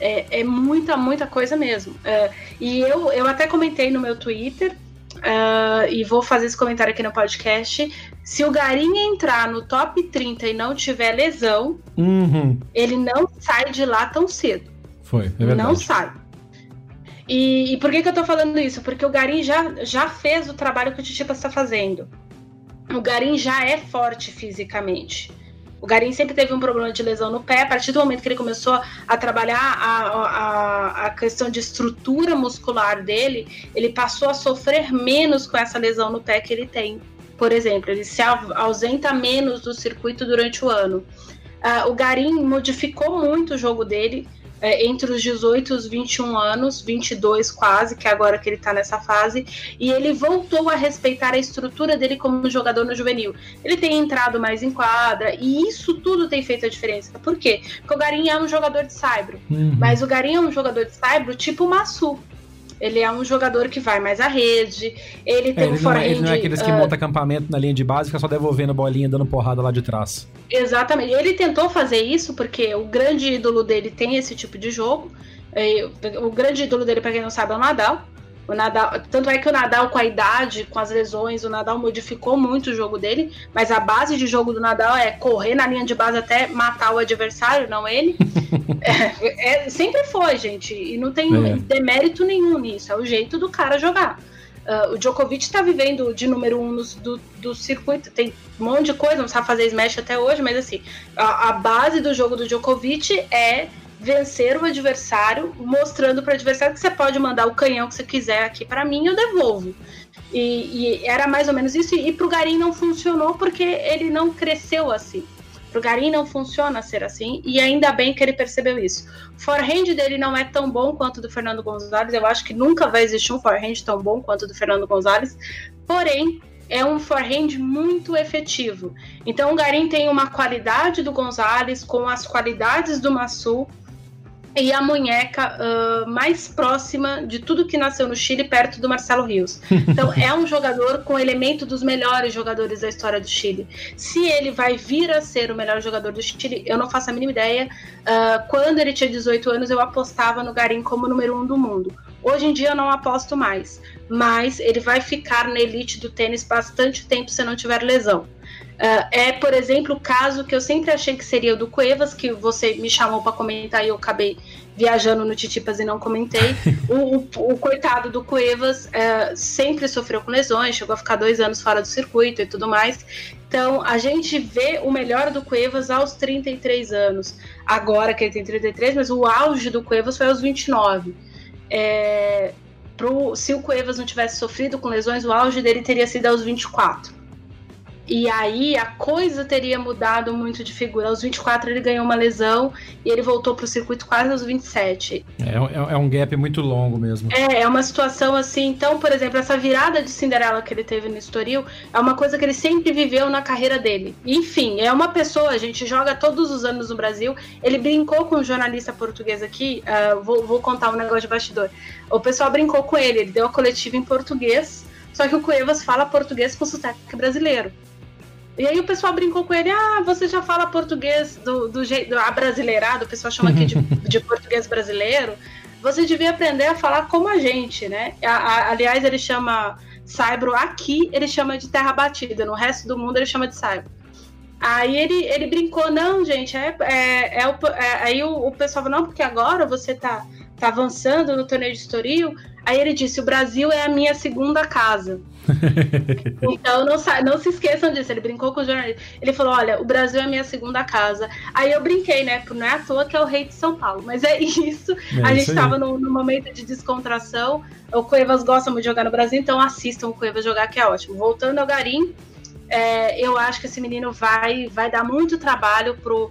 É, é muita, muita coisa mesmo. É, e eu, eu até comentei no meu Twitter, uh, e vou fazer esse comentário aqui no podcast. Se o Garim entrar no top 30 e não tiver lesão, uhum. ele não sai de lá tão cedo. Foi, é verdade. Não sai. E, e, por que, que eu tô falando isso? Porque o Garim já, já fez o trabalho que o Titipa está fazendo. O Garim já é forte fisicamente. O Garim sempre teve um problema de lesão no pé. A partir do momento que ele começou a trabalhar a, a, a questão de estrutura muscular dele, ele passou a sofrer menos com essa lesão no pé que ele tem. Por exemplo, ele se ausenta menos do circuito durante o ano. Uh, o Garim modificou muito o jogo dele é, entre os 18 e os 21 anos, 22 quase, que é agora que ele tá nessa fase, e ele voltou a respeitar a estrutura dele como jogador no juvenil. Ele tem entrado mais em quadra, e isso tudo tem feito a diferença. Por quê? Porque o Garim é um jogador de saibro, uhum. mas o Garim é um jogador de saibro tipo Massu. Ele é um jogador que vai mais à rede. Ele tem é, ele um forehand... Não é, ele não é aqueles que uh, monta acampamento na linha de base e fica só devolvendo bolinha, dando porrada lá de trás. Exatamente. Ele tentou fazer isso porque o grande ídolo dele tem esse tipo de jogo. O grande ídolo dele, para quem não sabe, é o Nadal. O Nadal, tanto é que o Nadal, com a idade, com as lesões, o Nadal modificou muito o jogo dele, mas a base de jogo do Nadal é correr na linha de base até matar o adversário, não ele. é, é, sempre foi, gente, e não tem é. demérito nenhum nisso, é o jeito do cara jogar. Uh, o Djokovic está vivendo de número um no, do, do circuito, tem um monte de coisa, não sabe fazer smash até hoje, mas assim, a, a base do jogo do Djokovic é vencer o adversário, mostrando para o adversário que você pode mandar o canhão que você quiser aqui para mim, eu devolvo. E, e, era mais ou menos isso. E, para o Garim não funcionou porque ele não cresceu assim. Para o Garim não funciona ser assim. E ainda bem que ele percebeu isso. O forehand dele não é tão bom quanto o do Fernando Gonzalez. Eu acho que nunca vai existir um forehand tão bom quanto o do Fernando Gonzalez. Porém, é um forehand muito efetivo. Então o Garim tem uma qualidade do Gonzalez com as qualidades do Massu e a munheca uh, mais próxima de tudo que nasceu no Chile, perto do Marcelo Rios. Então, é um jogador com elemento dos melhores jogadores da história do Chile. Se ele vai vir a ser o melhor jogador do Chile, eu não faço a mínima ideia. Uh, quando ele tinha 18 anos, eu apostava no Garim como número um do mundo. Hoje em dia eu não aposto mais, mas ele vai ficar na elite do tênis bastante tempo se não tiver lesão. Uh, é, por exemplo, o caso que eu sempre achei que seria o do Cuevas, que você me chamou para comentar e eu acabei viajando no Titipas e não comentei. o, o, o, coitado do Cuevas uh, sempre sofreu com lesões, chegou a ficar dois anos fora do circuito e tudo mais. Então, a gente vê o melhor do Cuevas aos 33 anos. Agora que ele tem 33, mas o auge do Cuevas foi aos 29. É, pro, se o Cuevas não tivesse sofrido com lesões, o auge dele teria sido aos 24. E aí a coisa teria mudado muito de figura. Aos 24 ele ganhou uma lesão e ele voltou para o circuito quase aos 27. É, é, é, um gap muito longo mesmo. É, é uma situação assim. Então, por exemplo, essa virada de Cinderela que ele teve no Estoril é uma coisa que ele sempre viveu na carreira dele. Enfim, é uma pessoa, a gente joga todos os anos no Brasil. Ele brincou com um jornalista português aqui. Uh, vou, vou contar um negócio de bastidor. O pessoal brincou com ele, ele deu a coletiva em português. Só que o Cuevas fala português com sotaque brasileiro. E aí o pessoal brincou com ele, ah, você já fala português do, do jeito abrasileirado, o pessoal chama aqui de, de português brasileiro. Você devia aprender a falar como a gente, né? A, a, aliás, ele chama Saibro aqui, ele chama de terra batida, no resto do mundo ele chama de Saibro. Aí ele, ele brincou, não, gente, é, é, é, o, é aí o, o, pessoal falou, não, porque agora você tá, tá avançando no torneio de Estoril. Aí ele disse, o Brasil é a minha segunda casa. então não, não se esqueçam disso. Ele brincou com o jornalista. Ele falou: Olha, o Brasil é minha segunda casa. Aí eu brinquei, né? Não é à toa que é o rei de São Paulo. Mas é isso. É a gente estava num, momento de descontração. O Cuevas gosta muito de jogar no Brasil, então assistam o Cuevas jogar, que é ótimo. Voltando ao Garim, é, eu acho que esse menino vai, vai dar muito trabalho pro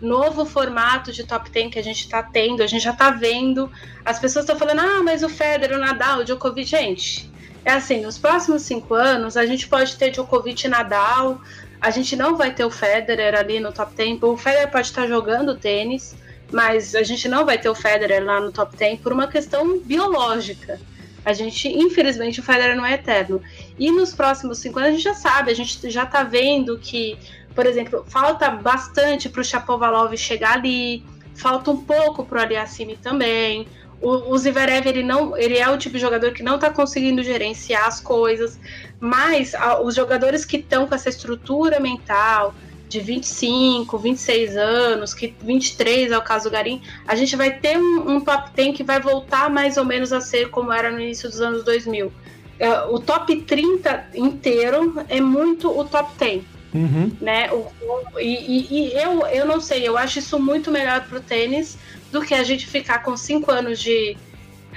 novo formato de top 10 que a gente está tendo, a gente já está vendo. As pessoas estão falando, ah, mas o Federer, o Nadal, o Djokovic, gente, é assim, nos próximos cinco anos a gente pode ter Djokovic e Nadal, a gente não vai ter o Federer ali no top 10. O Federer pode estar jogando tênis, mas a gente não vai ter o Federer lá no top 10 por uma questão biológica. A gente, infelizmente, o Federer não é eterno. E nos próximos cinco anos a gente já sabe, a gente já tá vendo que, por exemplo, falta bastante para o Chapovalov chegar ali, falta um pouco para o Aliassime também. O, o Zverev, ele, não, ele é o tipo de jogador que não está conseguindo gerenciar as coisas, mas a, os jogadores que estão com essa estrutura mental de 25, 26 anos, que 23 é o caso do Garim, a gente vai ter um, um top 10 que vai voltar mais ou menos a ser como era no início dos anos 2000. É, o top 30 inteiro é muito o top 10. Uhum. Né? O, o, e, e, eu, eu não sei, eu acho isso muito melhor pro tênis do que a gente ficar com cinco anos de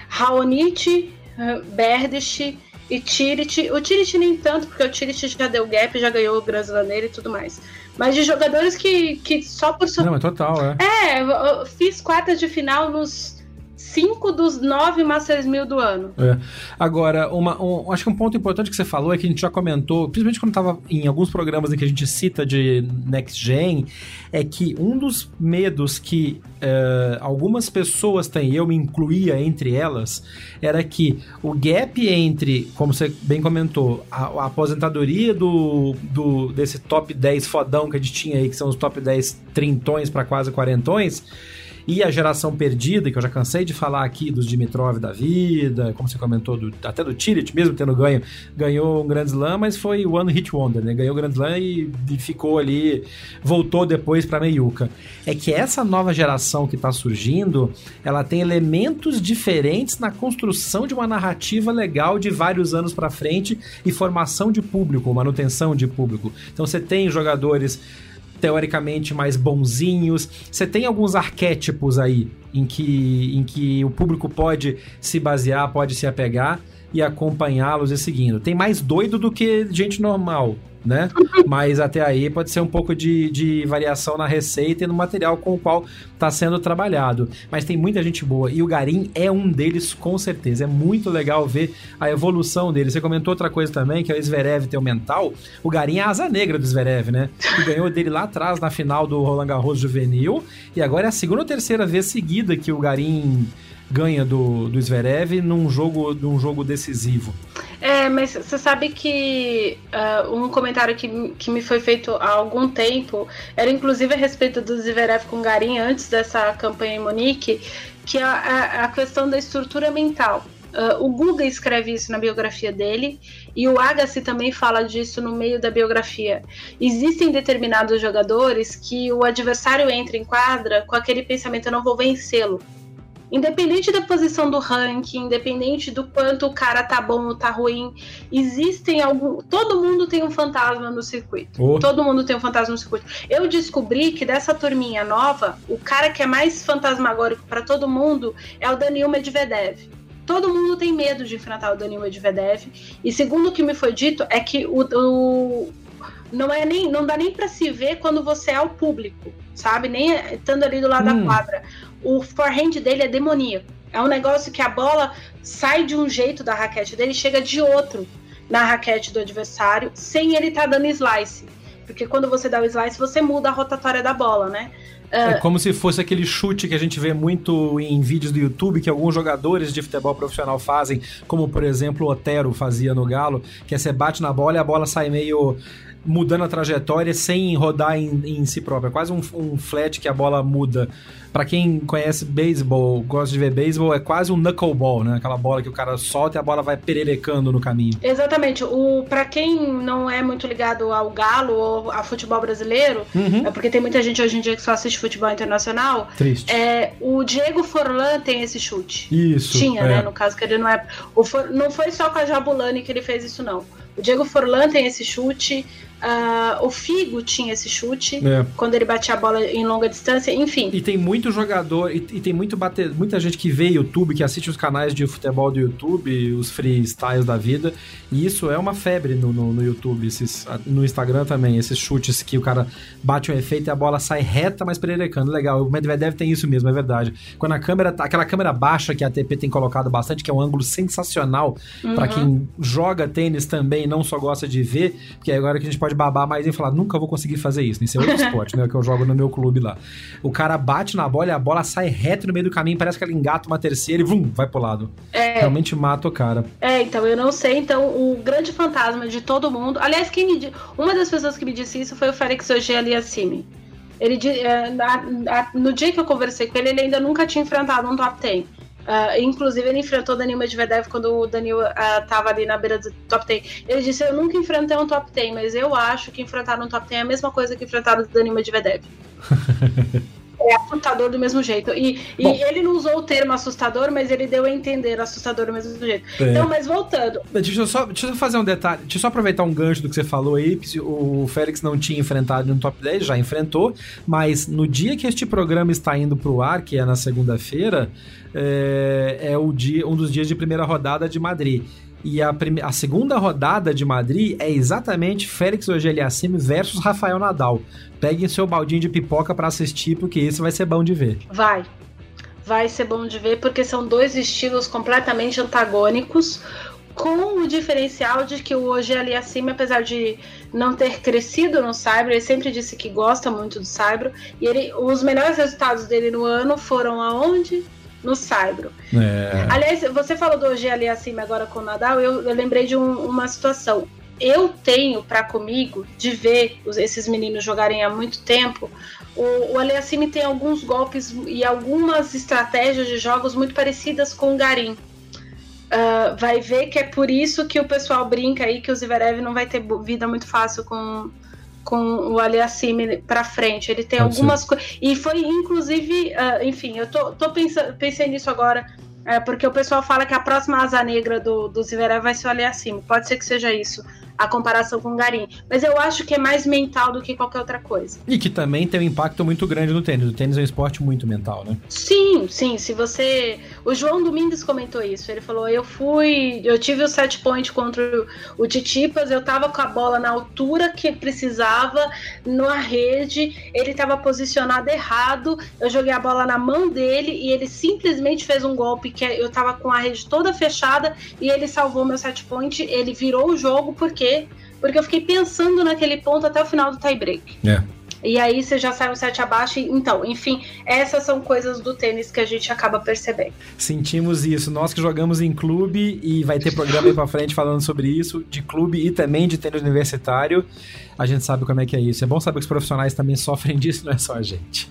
Raonic, Berdych e Tirit. O Tirit nem tanto, porque o Tirit já deu gap, já ganhou o Grand Slam e tudo mais. Mas de jogadores que, que só por... Não, é total, é. É, eu fiz quartas de final nos cinco dos nove Masters 1000 do ano. É. Agora, uma, um, acho que um ponto importante que você falou é que a gente já comentou, principalmente quando estava em alguns programas em que a gente cita de Next Gen, é que um dos medos que uh, algumas pessoas têm, eu me incluía entre elas, era que o gap entre, como você bem comentou, a, a aposentadoria do, do, desse top 10 fodão que a gente tinha aí, que são os top 10 trintões para quase quarentões, e a geração perdida, que eu já cansei de falar aqui dos Dimitrov da vida, como você comentou, do, até do Tirit, mesmo tendo ganho, ganhou um Grand Slam, mas foi o One Hit Wonder, né? Ganhou o Grand Slam e, e ficou ali, voltou depois para meiuca. É que essa nova geração que está surgindo, ela tem elementos diferentes na construção de uma narrativa legal de vários anos para frente e formação de público, manutenção de público. Então você tem jogadores teoricamente mais bonzinhos. Você tem alguns arquétipos aí em que, em que o público pode se basear, pode se apegar e acompanhá-los e seguindo. Tem mais doido do que gente normal né? Mas até aí pode ser um pouco de, de variação na receita e no material com o qual está sendo trabalhado. Mas tem muita gente boa e o Garim é um deles com certeza. É muito legal ver a evolução dele. Você comentou outra coisa também, que é o Zverev ter o mental. O Garim é a asa negra do Zverev, né? Que ganhou dele lá atrás na final do Roland Garros juvenil e agora é a segunda ou terceira vez seguida que o Garim ganha do, do Zverev num jogo, num jogo decisivo. É, mas você sabe que uh, um comentário que, que me foi feito há algum tempo era inclusive a respeito do Zverev com Garim antes dessa campanha em Monique, que é a, a questão da estrutura mental. Uh, o Guga escreve isso na biografia dele e o Agassi também fala disso no meio da biografia. Existem determinados jogadores que o adversário entra em quadra com aquele pensamento: eu não vou vencê-lo. Independente da posição do ranking, independente do quanto o cara tá bom ou tá ruim, existem algum. Todo mundo tem um fantasma no circuito. Oh. Todo mundo tem um fantasma no circuito. Eu descobri que dessa turminha nova, o cara que é mais fantasmagórico para todo mundo é o Daniel Medvedev todo mundo tem medo de enfrentar o Daniel Medvedev. E segundo o que me foi dito, é que o, o não é nem não dá nem para se ver quando você é o público, sabe? Nem estando ali do lado hum. da quadra o forehand dele é demoníaco. É um negócio que a bola sai de um jeito da raquete dele e chega de outro na raquete do adversário, sem ele estar tá dando slice. Porque quando você dá o slice, você muda a rotatória da bola, né? É como se fosse aquele chute que a gente vê muito em vídeos do YouTube que alguns jogadores de futebol profissional fazem, como por exemplo o Otero fazia no Galo, que é você bate na bola e a bola sai meio mudando a trajetória sem rodar em, em si própria. É quase um, um flat que a bola muda. Para quem conhece beisebol, gosta de ver beisebol, é quase um knuckleball, né? Aquela bola que o cara solta e a bola vai pererecando no caminho. Exatamente. O para quem não é muito ligado ao galo ou a futebol brasileiro, uhum. é porque tem muita gente hoje em dia que só assiste futebol internacional. Triste. É, o Diego Forlan tem esse chute. Isso. Tinha, é. né? No caso que ele não é. O For, não foi só com a Jabulani que ele fez isso, não. O Diego Forlan tem esse chute. Uh, o Figo tinha esse chute é. quando ele batia a bola em longa distância, enfim. E tem muito jogador, e, e, tem muito bater, muita gente que vê YouTube, que assiste os canais de futebol do YouTube, os freestyles da vida, e isso é uma febre no, no, no, YouTube, esses, no Instagram também, esses chutes que o cara bate um efeito e a bola sai reta, mas pererecando. Legal, o Medvedev tem isso mesmo, é verdade. Quando a câmera, tá, aquela câmera baixa que a ATP tem colocado bastante, que é um ângulo sensacional uhum. para quem joga tênis também, não só gosta de ver, porque agora que a gente pode pode babar mais e falar, nunca vou conseguir fazer isso. Isso é outro esporte, né? Que eu jogo no meu clube lá. O cara bate na bola e a bola sai reto no meio do caminho, parece que ela engata uma terceira e vum, vai pro lado. É, Realmente mata o cara. É, então, eu não sei. Então, o grande fantasma de todo mundo. Aliás, quem me uma das pessoas que me disse isso foi o Félix Auger Aliassime. Ele, é, no dia que eu conversei com ele, ele ainda nunca tinha enfrentado um top 10. Uh, inclusive, ele enfrentou o Danil Medvedev quando o Danil uh, ali na beira do top 10. Ele disse: Eu nunca enfrentei um top 10, mas eu acho que enfrentar um top 10 é a mesma coisa que enfrentar o Danil Medvedev. é assustador do mesmo jeito. E, e ele não usou o termo assustador, mas ele deu a entender assustador do mesmo jeito. É. Então, mas voltando. Deixa eu, só, deixa eu fazer um detalhe. Deixa eu só aproveitar um gancho do que você falou aí. O Félix não tinha enfrentado no top 10, já enfrentou. Mas no dia que este programa está indo pro ar, que é na segunda-feira, é, é o dia, um dos dias de primeira rodada de Madrid. E a, a segunda rodada de Madrid é exatamente Félix Auger-Aliassime versus Rafael Nadal. Peguem seu baldinho de pipoca para assistir, porque isso vai ser bom de ver. Vai. Vai ser bom de ver, porque são dois estilos completamente antagônicos, com o diferencial de que o Aliassime, apesar de não ter crescido no Cyber, ele sempre disse que gosta muito do Cyber, e ele, os melhores resultados dele no ano foram aonde? No Saibro. É. Aliás, você falou do G ali acima agora com o Nadal, eu, eu lembrei de um, uma situação. Eu tenho para comigo de ver esses meninos jogarem há muito tempo. O, o Aliassime tem alguns golpes e algumas estratégias de jogos muito parecidas com o Garim. Uh, vai ver que é por isso que o pessoal brinca aí que o Zverev não vai ter vida muito fácil com, com o Aliassime para frente. Ele tem Pode algumas coisas. E foi, inclusive, uh, enfim, eu tô, tô pensando, pensei nisso agora, uh, porque o pessoal fala que a próxima asa negra do, do Zverev vai ser o Aliassime. Pode ser que seja isso a comparação com o Garim. Mas eu acho que é mais mental do que qualquer outra coisa. E que também tem um impacto muito grande no tênis. O tênis é um esporte muito mental, né? Sim, sim. Se você. O João Domingues comentou isso. Ele falou: eu fui. Eu tive o set point contra o Titipas, eu tava com a bola na altura que precisava, na rede, ele tava posicionado errado, eu joguei a bola na mão dele e ele simplesmente fez um golpe que eu tava com a rede toda fechada e ele salvou meu set point. Ele virou o jogo porque porque eu fiquei pensando naquele ponto até o final do tie break. É. e aí você já sai um set abaixo. Então, enfim, essas são coisas do tênis que a gente acaba percebendo. Sentimos isso. Nós que jogamos em clube e vai ter programa aí pra frente falando sobre isso, de clube e também de tênis universitário. A gente sabe como é que é isso. É bom saber que os profissionais também sofrem disso, não é só a gente.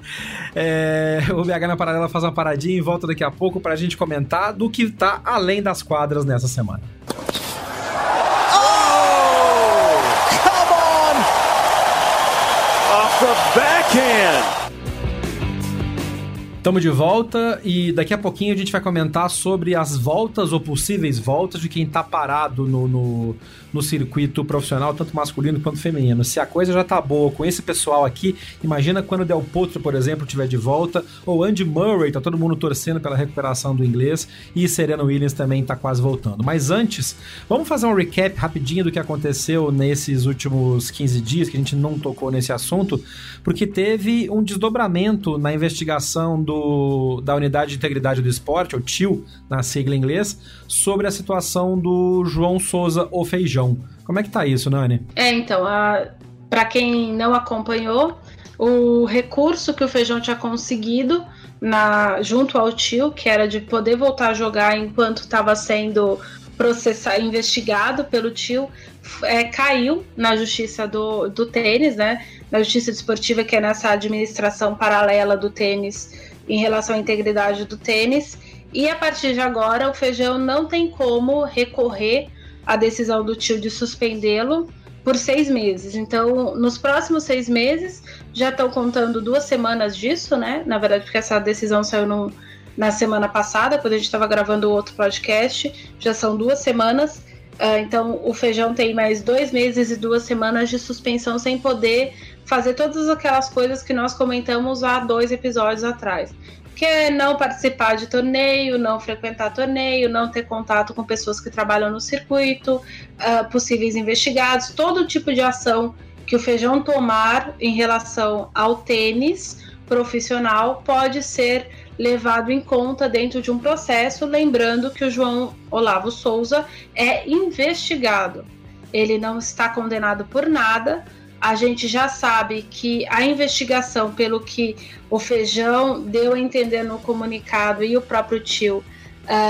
É, o BH na Paralela faz uma paradinha e volta daqui a pouco pra gente comentar do que tá além das quadras nessa semana. Estamos de volta e daqui a pouquinho a gente vai comentar sobre as voltas ou possíveis voltas de quem está parado no, no, no, circuito profissional, tanto masculino quanto feminino. Se a coisa já tá boa com esse pessoal aqui, imagina quando o Del Potro, por exemplo, estiver de volta, ou Andy Murray, tá todo mundo torcendo pela recuperação do inglês, e Serena Williams também tá quase voltando. Mas antes, vamos fazer um recap rapidinho do que aconteceu nesses últimos 15 dias, que a gente não tocou nesse assunto, porque teve um desdobramento na investigação do, da Unidade de Integridade do Esporte, ou TIL, na sigla em inglês, sobre a situação do João Souza, o Feijão. Como é que tá isso, Nani? É, então, para quem não acompanhou, o recurso que o Feijão tinha conseguido na, junto ao tio, que era de poder voltar a jogar enquanto estava sendo processado, investigado pelo tio, é, caiu na justiça do, do tênis, né? Na justiça desportiva, que é nessa administração paralela do tênis em relação à integridade do tênis. E a partir de agora, o Feijão não tem como recorrer à decisão do tio de suspendê-lo por seis meses. Então, nos próximos seis meses, já estão contando duas semanas disso, né? Na verdade, porque essa decisão saiu no, na semana passada, quando a gente estava gravando o outro podcast, já são duas semanas. Uh, então, o Feijão tem mais dois meses e duas semanas de suspensão sem poder fazer todas aquelas coisas que nós comentamos há dois episódios atrás. Que é não participar de torneio, não frequentar torneio, não ter contato com pessoas que trabalham no circuito, uh, possíveis investigados, todo tipo de ação que o feijão tomar em relação ao tênis profissional pode ser levado em conta dentro de um processo, lembrando que o João Olavo Souza é investigado. Ele não está condenado por nada, a gente já sabe que a investigação, pelo que o Feijão deu a entender no comunicado e o próprio tio,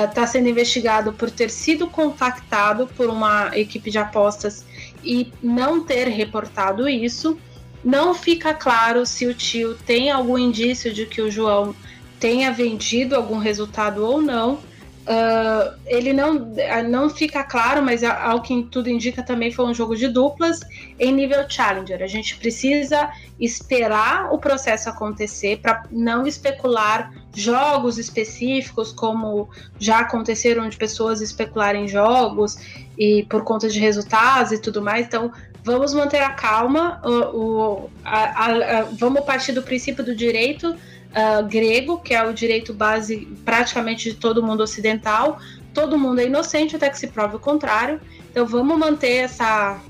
está uh, sendo investigado por ter sido contactado por uma equipe de apostas e não ter reportado isso. Não fica claro se o tio tem algum indício de que o João tenha vendido algum resultado ou não. Uh, ele não, não fica claro, mas ao que tudo indica também foi um jogo de duplas em nível Challenger. A gente precisa esperar o processo acontecer para não especular jogos específicos, como já aconteceram de pessoas especularem jogos e por conta de resultados e tudo mais. Então, vamos manter a calma, o, o a, a, vamos partir do princípio do direito uh, grego, que é o direito base praticamente de todo mundo ocidental. Todo mundo é inocente até que se prove o contrário. Então vamos manter essa,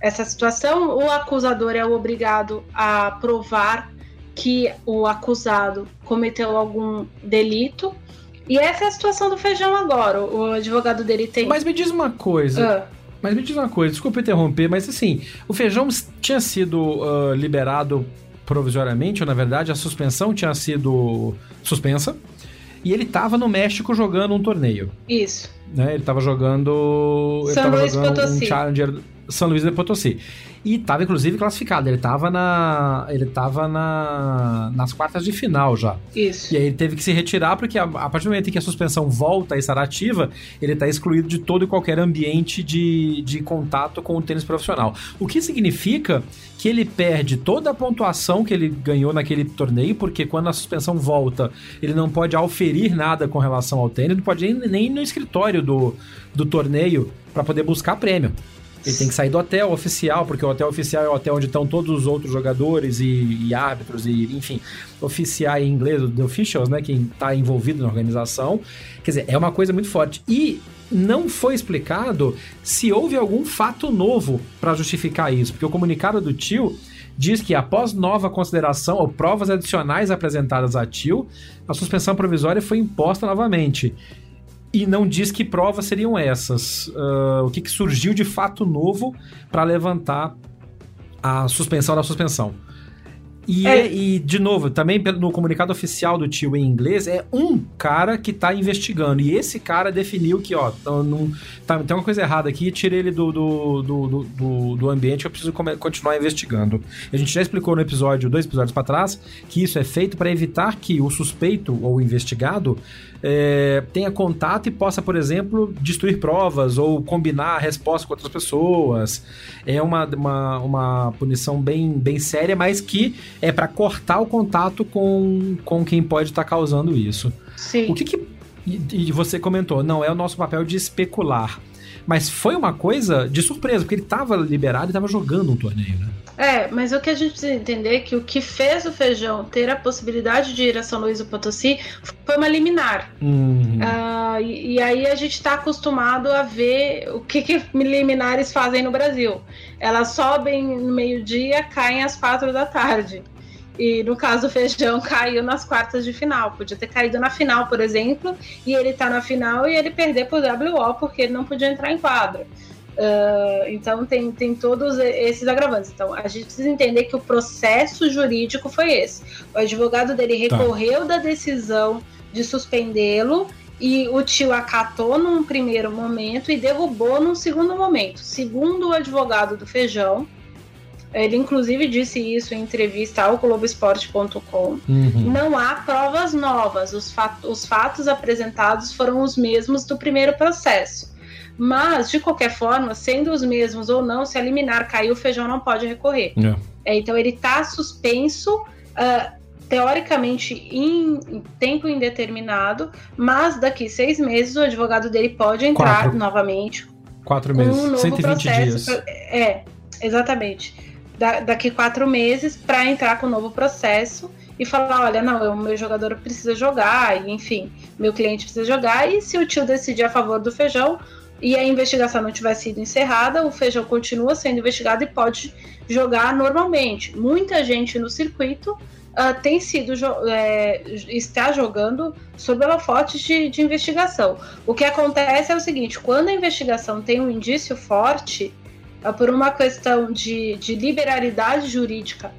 essa situação. O acusador é obrigado a provar que o acusado cometeu algum delito. E essa é a situação do feijão agora. O advogado dele tem. Mas me diz uma coisa. Uh. Mas me diz uma coisa, desculpa interromper, mas assim, o feijão tinha sido uh, liberado provisoriamente, ou na verdade a suspensão tinha sido suspensa. E ele estava no México jogando um torneio. Isso. Né? Ele estava jogando. São ele tava jogando Potosí. um Challenger São Luís de Potosí. E estava inclusive classificado. Ele estava na. Ele tava na. nas quartas de final já. Isso. E aí ele teve que se retirar, porque a, a partir do momento em que a suspensão volta a estar ativa, ele está excluído de todo e qualquer ambiente de, de contato com o tênis profissional. O que significa que ele perde toda a pontuação que ele ganhou naquele torneio, porque quando a suspensão volta, ele não pode auferir nada com relação ao tênis, não pode nem, nem ir no escritório do, do torneio para poder buscar prêmio. Ele tem que sair do hotel oficial, porque o hotel oficial é o hotel onde estão todos os outros jogadores e, e árbitros e, enfim, oficial em inglês, the officials, né, quem está envolvido na organização. Quer dizer, é uma coisa muito forte. E não foi explicado se houve algum fato novo para justificar isso, porque o comunicado do tio diz que após nova consideração ou provas adicionais apresentadas a tio, a suspensão provisória foi imposta novamente e não diz que provas seriam essas. Uh, o que, que, surgiu de fato novo para levantar a suspensão da suspensão. E, é. e, de novo, também no comunicado oficial do tio em inglês, é um cara que tá investigando. E esse cara definiu que, ó, não, tá, tem uma coisa errada aqui, tira ele do, do, do, do, do ambiente, eu preciso continuar investigando. A gente já explicou no episódio, dois episódios para trás, que isso é feito para evitar que o suspeito ou o investigado é, tenha contato e possa, por exemplo, destruir provas ou combinar a resposta com outras pessoas. É uma, uma, uma punição bem, bem séria, mas que é para cortar o contato com, com quem pode estar tá causando isso. Sim. O que, que e, e você comentou, não é o nosso papel de especular. Mas foi uma coisa de surpresa, porque ele estava liberado e estava jogando um torneio, né? É, mas o que a gente precisa entender é que o que fez o Feijão ter a possibilidade de ir a São Luís do Potosí foi uma liminar. Uhum. Uh, e, e, aí a gente está acostumado a ver o que, que liminares fazem no Brasil. Elas sobem no meio-dia, caem às quatro da tarde. E no caso, o Feijão caiu nas quartas de final. Podia ter caído na final, por exemplo, e ele tá na final e ele perder pro WO porque ele não podia entrar em quadro. Uh, então tem, tem todos esses agravantes. Então a gente precisa entender que o processo jurídico foi esse. O advogado dele tá. recorreu tá. da decisão de suspendê-lo e o tio acatou num primeiro momento e derrubou num segundo momento. Segundo o advogado do Feijão, ele inclusive disse isso em entrevista ao Globoesporte.com. Uhum. Não há provas novas. Os, fat os fatos apresentados foram os mesmos do primeiro processo. Mas, de qualquer forma, sendo os mesmos ou não, se eliminar caiu, o feijão não pode recorrer. É. É, então, ele está suspenso, uh, teoricamente, em tempo indeterminado, mas daqui seis meses o advogado dele pode entrar Quatro. novamente. Quatro meses, um 120 dias. Pra, é, exatamente da, daqui quatro meses para entrar com um novo processo e falar, olha, não, o meu jogador precisa jogar, e, enfim, meu cliente precisa jogar, e se o tio decidir a favor do feijão e a investigação não tiver sido encerrada, o feijão continua sendo investigado e pode jogar normalmente. Muita gente no circuito uh, tem sido é, está jogando sob holofotes de, de investigação. O que acontece é o seguinte: quando a investigação tem um indício forte, por uma questão de, de liberalidade jurídica,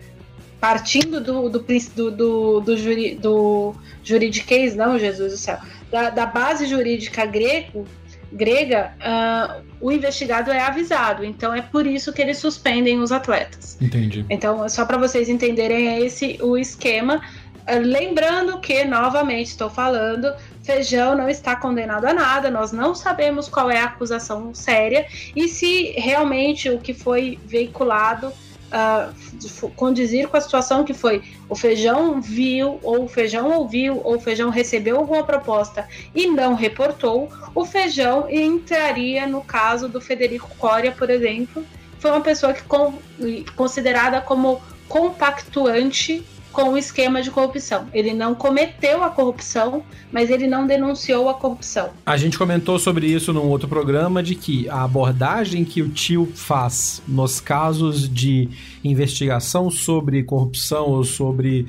partindo do, do, do, do, do, juri, do juridiquês, não, Jesus do céu, da, da base jurídica grego, grega, uh, o investigado é avisado. Então é por isso que eles suspendem os atletas. Entendi. Então, só para vocês entenderem, é esse o esquema. Uh, lembrando que, novamente, estou falando, Feijão não está condenado a nada, nós não sabemos qual é a acusação séria e se realmente o que foi veiculado uh, condizir com a situação que foi o Feijão viu, ou o Feijão ouviu, ou o Feijão recebeu alguma proposta e não reportou, o Feijão entraria no caso do Federico Coria, por exemplo, foi uma pessoa que com, considerada como compactuante com o esquema de corrupção. Ele não cometeu a corrupção, mas ele não denunciou a corrupção. A gente comentou sobre isso num outro programa de que a abordagem que o tio faz nos casos de investigação sobre corrupção ou sobre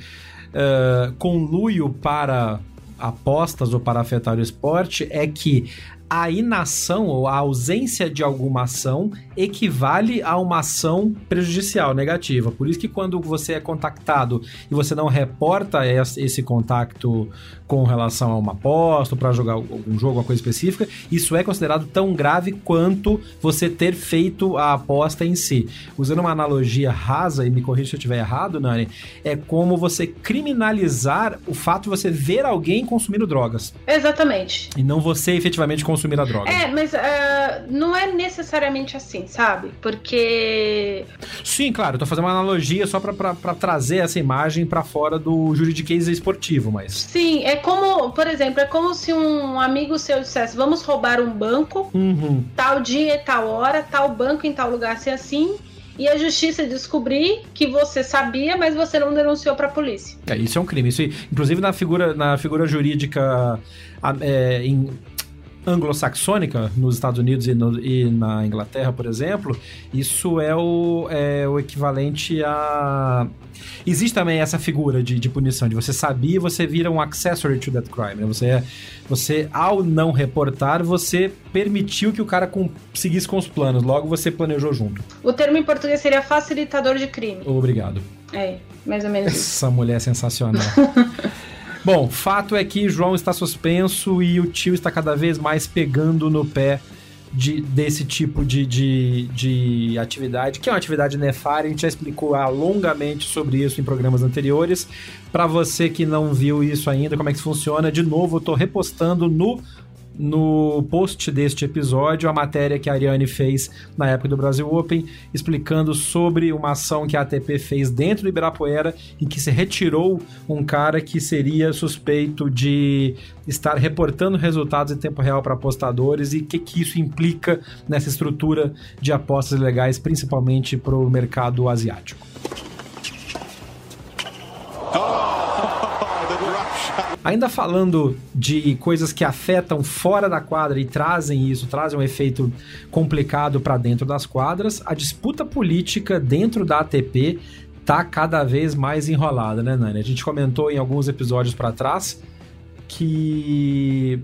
uh, conluio para apostas ou para afetar o esporte é que a inação ou a ausência de alguma ação equivale a uma ação prejudicial, negativa. Por isso que quando você é contactado e você não reporta esse contato com relação a uma aposta, para jogar algum jogo, uma coisa específica, isso é considerado tão grave quanto você ter feito a aposta em si. Usando uma analogia rasa, e me corrija se eu estiver errado, Nani, é como você criminalizar o fato de você ver alguém consumindo drogas. Exatamente. E não você efetivamente consumir a droga. É, mas uh, não é necessariamente assim, sabe? Porque. Sim, claro, eu tô fazendo uma analogia só para trazer essa imagem para fora do juridiquês esportivo, mas. Sim, é como, por exemplo, é como se um amigo seu dissesse: vamos roubar um banco, uhum. tal dia e tal hora, tal banco em tal lugar, assim assim e a justiça descobrir que você sabia, mas você não denunciou para a polícia. É, isso é um crime. Isso, inclusive na figura, na figura jurídica é, em, anglo-saxônica nos Estados Unidos e, no, e, na Inglaterra, por exemplo, isso é o, é o equivalente a. Existe também essa figura de, de punição, de você sabia e você vira um accessory to that crime. Né? Você, você, ao não reportar, você permitiu que o cara com, seguisse com os planos, logo você planejou junto. O termo em português seria facilitador de crime. Obrigado. É, mais ou menos. Essa mulher é sensacional. Bom, fato é que João está suspenso e o tio está cada vez mais pegando no pé de, desse tipo de, de, de atividade, que é uma atividade nefária. A gente já explicou longamente sobre isso em programas anteriores. Para você que não viu isso ainda, como é que funciona, de novo, eu estou repostando no no post deste episódio a matéria que a Ariane fez na época do Brasil Open, explicando sobre uma ação que a ATP fez dentro do Ibirapuera, em que se retirou um cara que seria suspeito de estar reportando resultados em tempo real para apostadores e o que, que isso implica nessa estrutura de apostas legais, principalmente para o mercado asiático. Ainda falando de coisas que afetam fora da quadra e trazem isso, trazem um efeito complicado para dentro das quadras, a disputa política dentro da ATP tá cada vez mais enrolada, né, Nani? A gente comentou em alguns episódios para trás que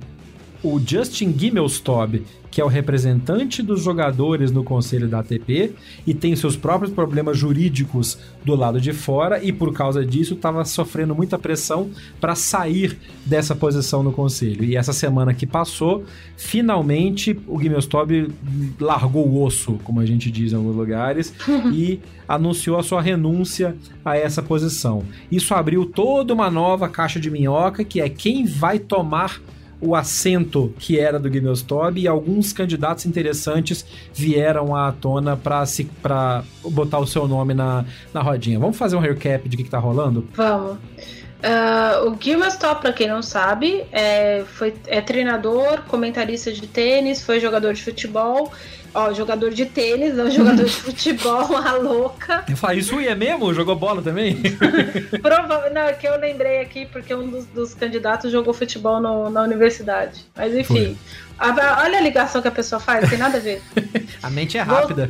o Justin Gimelstob que é o representante dos jogadores no conselho da ATP e tem seus próprios problemas jurídicos do lado de fora e por causa disso estava sofrendo muita pressão para sair dessa posição no conselho. E essa semana que passou, finalmente o Guimelstorb largou o osso, como a gente diz em alguns lugares, e anunciou a sua renúncia a essa posição. Isso abriu toda uma nova caixa de minhoca, que é quem vai tomar o assento que era do Gimelstob e alguns candidatos interessantes vieram à tona para botar o seu nome na, na rodinha. Vamos fazer um recap de o que, está rolando? Vamos. Uh, o Gilmestop, para quem não sabe, é, foi, é treinador, comentarista de tênis, foi jogador de futebol Ó, jogador de tênis, não jogador de futebol, a louca. Isso é mesmo? Jogou bola também? Provavelmente, não, é que eu lembrei aqui porque um dos, dos candidatos jogou futebol no, na universidade. Mas enfim, a, olha a ligação que a pessoa faz, tem nada a ver. a mente é rápida.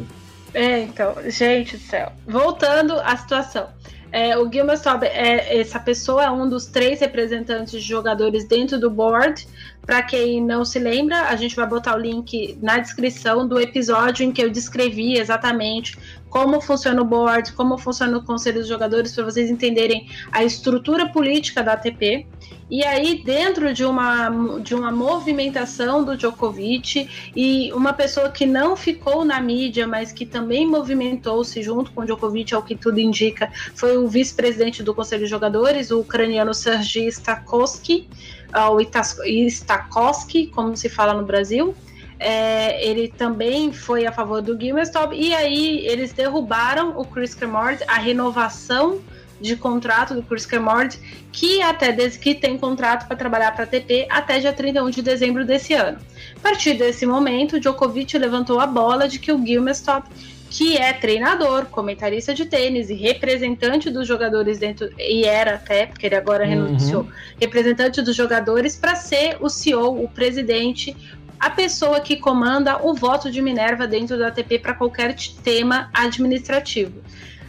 É, então, gente do céu. Voltando à situação. É, o Gilmer Staub, é, essa pessoa é um dos três representantes de jogadores dentro do board. Para quem não se lembra, a gente vai botar o link na descrição do episódio em que eu descrevi exatamente como funciona o board, como funciona o conselho dos jogadores, para vocês entenderem a estrutura política da ATP. E aí, dentro de uma, de uma movimentação do Djokovic e uma pessoa que não ficou na mídia, mas que também movimentou-se junto com o Djokovic, ao que tudo indica, foi o vice-presidente do Conselho de Jogadores, o ucraniano Sergei Stakowski, o Stakowski, como se fala no Brasil. É, ele também foi a favor do Gilmestop, e aí eles derrubaram o Chris Cremord, a renovação de contrato do Chris Cremord, que até desde que tem contrato para trabalhar para a ATP até dia 31 de dezembro desse ano. A partir desse momento, Djokovic levantou a bola de que o Gilmestop que é treinador, comentarista de tênis e representante dos jogadores dentro, e era até, porque ele agora uhum. renunciou, representante dos jogadores para ser o CEO, o presidente, a pessoa que comanda o voto de Minerva dentro da ATP para qualquer tema administrativo.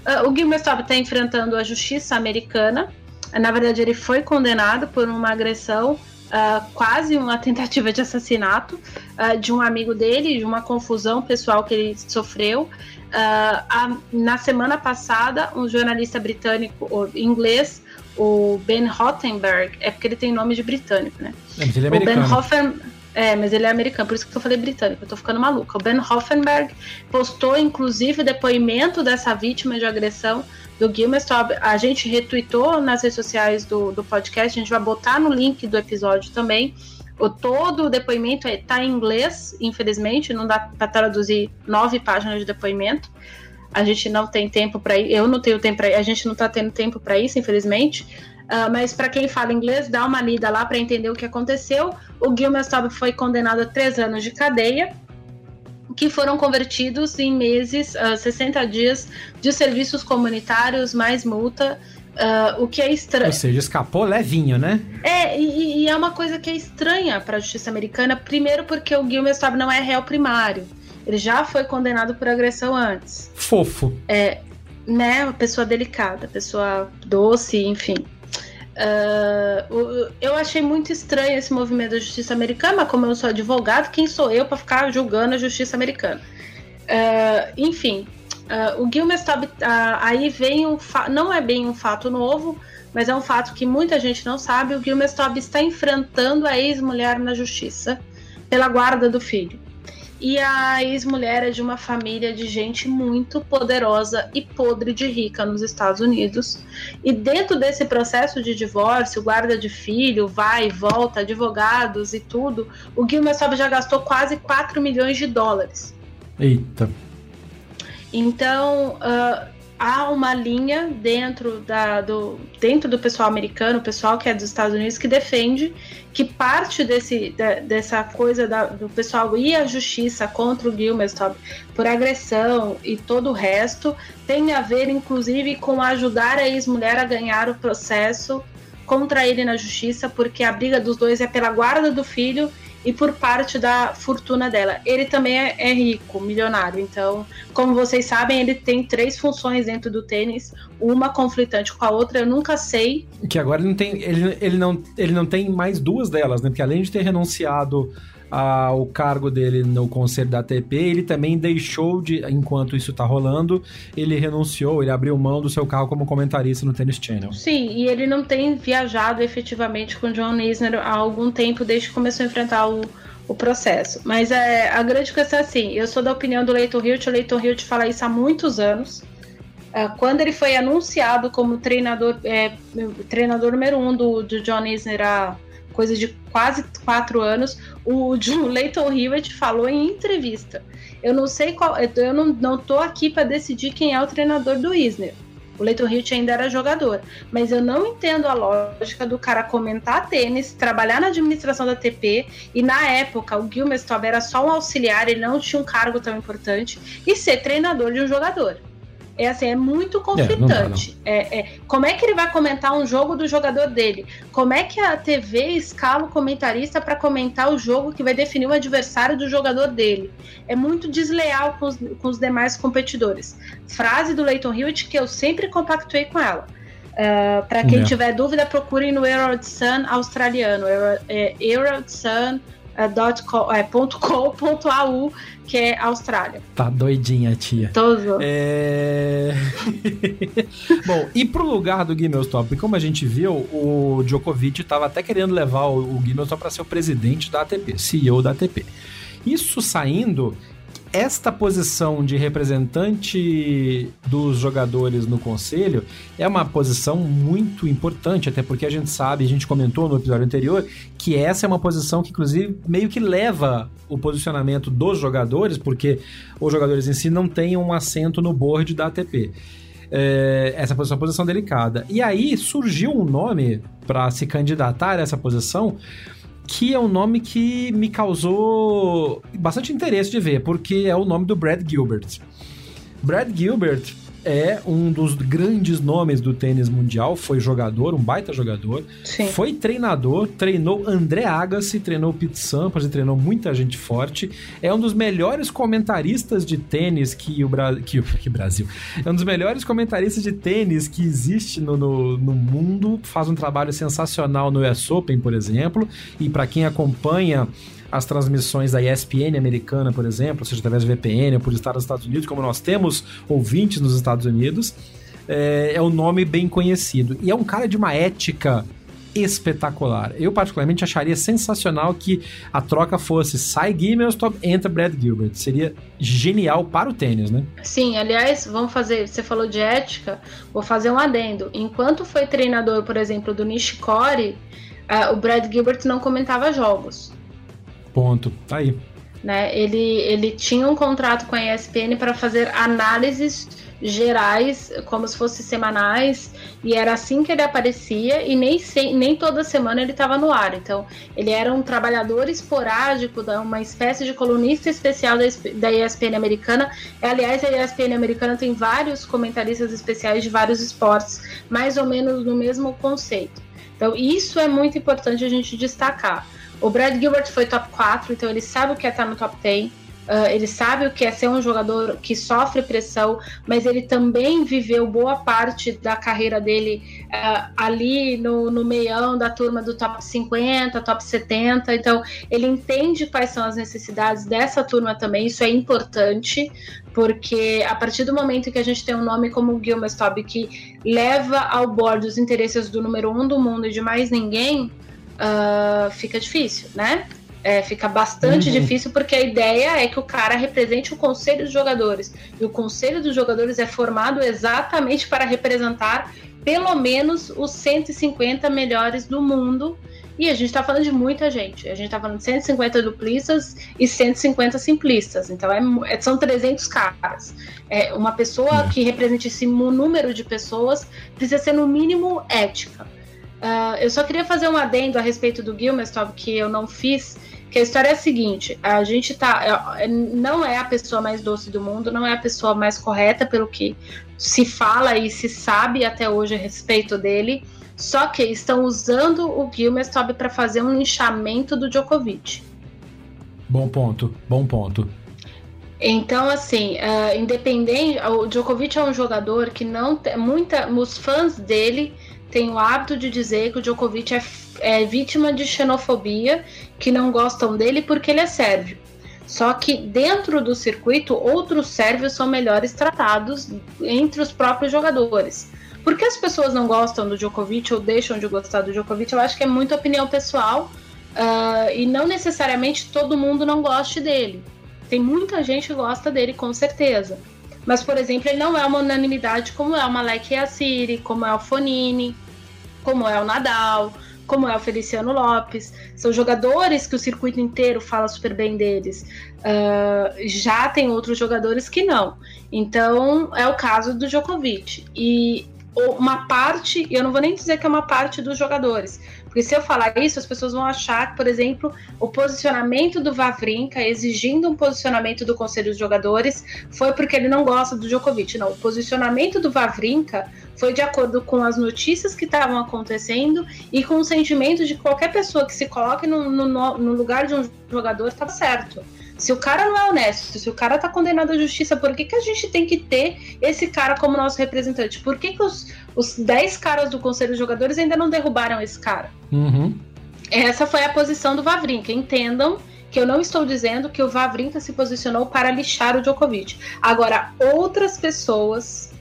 Uh, o Gilmer Stop está enfrentando a justiça americana. Na verdade, ele foi condenado por uma agressão, uh, quase uma tentativa de assassinato uh, de um amigo dele, de uma confusão pessoal que ele sofreu. A, na semana passada, um jornalista britânico, inglês, o Ben Rottenberg, é porque ele tem nome de britânico, né? É, ele é americano. O Ben Hoffen, é, mas ele é americano, por isso que eu falei britânico, eu tô ficando maluca. O Ben Hoffenberg postou, inclusive, depoimento dessa vítima de agressão do Gilmestorp. A gente retweetou nas redes sociais do, do podcast, a gente vai botar no link do episódio também. O, todo o depoimento está é, em inglês, infelizmente, não dá para traduzir nove páginas de depoimento. A gente não tem tempo para ir, eu não tenho tempo para a gente não está tendo tempo para isso, infelizmente. Uh, mas para quem fala inglês, dá uma lida lá para entender o que aconteceu. O Gilmer Staub foi condenado a três anos de cadeia, que foram convertidos em meses, uh, ah, 60 dias de serviços comunitários mais multa. Uh, o que é estranho. Ou seja, escapou levinho, né? É, e, e é uma coisa que é estranha para a justiça americana. Primeiro, porque o Gilmer Staub não é réu primário. Ele já foi condenado por agressão antes. Fofo. É, né? Uma pessoa delicada, pessoa doce, enfim. Uh, eu achei muito estranho esse movimento da justiça americana, mas como eu sou advogado, quem sou eu para ficar julgando a justiça americana? Uh, enfim, uh, o Gilmes uh, aí vem um não é bem um fato novo, mas é um fato que muita gente não sabe. O Gilmes Tob está enfrentando a ex-mulher na justiça pela guarda do filho. E a ex-mulher é de uma família de gente muito poderosa e podre de rica nos Estados Unidos. E dentro desse processo de divórcio, guarda de filho, vai e volta, advogados e tudo, o Gilmer Sob já gastou quase 4 milhões de dólares. Eita. Então, uh, há uma linha dentro, da, do, dentro do pessoal americano, o pessoal que é dos Estados Unidos, que defende que parte desse, de, dessa coisa da, do pessoal ir à justiça contra o Gilmestop por agressão e todo o resto tem a ver, inclusive, com ajudar a ex-mulher a ganhar o processo contra ele na justiça, porque a briga dos dois é pela guarda do filho e por parte da fortuna dela. Ele também é, é, rico, milionário. Então, como vocês sabem, ele tem três funções dentro do tênis, uma conflitante com a outra. Eu nunca sei. Que agora ele não tem, ele, ele não, ele não tem mais duas delas, né? Porque além de ter renunciado ao cargo dele no conselho da ATP, ele também deixou de, enquanto isso tá rolando, ele renunciou, ele abriu mão do seu cargo como comentarista no Tennis Channel. Sim, e ele não tem viajado efetivamente com o John Isner há algum tempo, desde que começou a enfrentar o, o processo. Mas é, a grande questão é assim, eu sou da opinião do Leighton Hilt, o Leighton Hilt fala isso há muitos anos, é, quando ele foi anunciado como treinador, é, treinador número um do, do John Isner há coisa de quase quatro anos, o John Leighton Hewitt falou em entrevista. Eu não sei qual. Eu não, não tô aqui para decidir quem é o treinador do Isner. O Leighton Hewitt ainda era jogador. Mas eu não entendo a lógica do cara comentar tênis, trabalhar na administração da TP, e na época o Gilmer Stobb era só um auxiliar, ele não tinha um cargo tão importante, e ser treinador de um jogador é assim, é muito é, conflitante. É, é, é, como é que ele vai comentar um jogo do jogador dele? Como é que a TV escala o comentarista para comentar o jogo que vai definir o adversário do jogador dele? É muito desleal com os, com os demais competidores. Frase do Leighton Hewitt que eu sempre compactuei com ela. Uh, é, para quem é. tiver dúvida, procurem no Herald Sun australiano. Herald Sun é, .com.au, que é Austrália. Tá doidinha, tia. Todo. É... Bom, e pro lugar do Gimelstop, como a gente viu, o Djokovic tava até querendo levar o, o Gimelstop para ser o presidente da ATP, CEO da ATP. Isso saindo, esta posição de representante dos jogadores no conselho é uma posição muito importante, até porque a gente sabe, a gente comentou no episódio anterior, que essa é uma posição que, inclusive, meio que leva o posicionamento dos jogadores, porque os jogadores em si não têm um assento no board da ATP. É, essa posição é uma posição delicada. E aí surgiu um nome para se candidatar a essa posição que é um nome que me causou bastante interesse de ver, porque é o nome do Brad Gilbert. Brad Gilbert é um dos grandes nomes do tênis mundial, foi jogador, um baita jogador, Sim. foi treinador, treinou André Agassi, treinou Pete Sampras e treinou muita gente forte, é um dos melhores comentaristas de tênis que o, Bra... que, que Brasil, é um dos melhores comentaristas de tênis que existe no, no, no mundo, faz um trabalho sensacional no US Open, por exemplo, e para quem acompanha as transmissões da ESPN americana, por exemplo, seja através do VPN ou por estar nos Estados Unidos, como nós temos ouvintes nos Estados Unidos, é, é um nome bem conhecido. E é um cara de uma ética espetacular. Eu, particularmente, acharia sensacional que a troca fosse sai Gimelstob, entra Brad Gilbert. Seria genial para o tênis, né? Sim, aliás, vamos fazer. Você falou de ética, vou fazer um adendo. Enquanto foi treinador, por exemplo, do Nishikori, uh, o Brad Gilbert não comentava jogos. Ponto. Tá aí. Né? Ele, ele tinha um contrato com a ESPN para fazer análises gerais, como se fossem semanais, e era assim que ele aparecia, e nem, nem toda semana ele estava no ar. Então, ele era um trabalhador esporádico, uma espécie de colunista especial da, da ESPN americana. Aliás, a ESPN americana tem vários comentaristas especiais de vários esportes, mais ou menos no mesmo conceito. Então, isso é muito importante a gente destacar. O Brad Gilbert foi top 4, então ele sabe o que é estar no top 10. Uh, ele sabe o que é ser um jogador que sofre pressão, mas ele também viveu boa parte da carreira dele uh, ali no, no meião da turma do top 50, top 70. Então, ele entende quais são as necessidades dessa turma também. Isso é importante, porque a partir do momento que a gente tem um nome como Stobb que leva ao board os interesses do número um do mundo e de mais ninguém, uh, fica difícil, né? É, fica bastante uhum. difícil porque a ideia é que o cara represente o conselho dos jogadores. E o conselho dos jogadores é formado exatamente para representar pelo menos os 150 melhores do mundo. E a gente está falando de muita gente. A gente está falando de 150 duplistas e 150 simplistas. Então é, é são 300 caras. É, uma pessoa é. que represente esse número de pessoas precisa ser, no mínimo, ética. Uh, eu só queria fazer um adendo a respeito do Gilmestov que eu não fiz que a história é a seguinte: a gente tá. É, não é a pessoa mais doce do mundo, não é a pessoa mais correta pelo que se fala e se sabe até hoje a respeito dele. Só que estão usando o Gilmestov para fazer um linchamento do Djokovic. Bom ponto, bom ponto. Então, assim, uh, independente, o Djokovic é um jogador que não tem muita, os fãs dele têm o hábito de dizer que o Djokovic é é vítima de xenofobia, que não gostam dele porque ele é sérvio. Só que dentro do circuito, outros sérvios são melhores tratados entre os próprios jogadores. Por que as pessoas não gostam do Djokovic ou deixam de gostar do Djokovic? Eu acho que é muita opinião pessoal uh, e não necessariamente todo mundo não goste dele. Tem muita gente que gosta dele, com certeza. Mas, por exemplo, ele não é uma unanimidade como é o Malek Yassiri, como é o Fonini, como é o Nadal como é o Feliciano Lopes, são jogadores que o circuito inteiro fala super bem deles. Uh, já tem outros jogadores que não. Então é o caso do Djokovic. E uma parte, eu não vou nem dizer que é uma parte dos jogadores, porque se eu falar isso, as pessoas vão achar por exemplo, o posicionamento do Vavrinka, exigindo um posicionamento do Conselho dos Jogadores, foi porque ele não gosta do Djokovic. Não, o posicionamento do Vavrinka foi de acordo com as notícias que estavam acontecendo e com o sentimento de que qualquer pessoa que se coloque no, no, no lugar de um jogador estava certo. Se o cara não é honesto, se o cara tá condenado à justiça, por que, que a gente tem que ter esse cara como nosso representante? Por que, que os, os 10 caras do Conselho de Jogadores ainda não derrubaram esse cara? Uhum. Essa foi a posição do Vavrinka. Entendam que eu não estou dizendo que o Vavrinka se posicionou para lixar o Djokovic. Agora, outras pessoas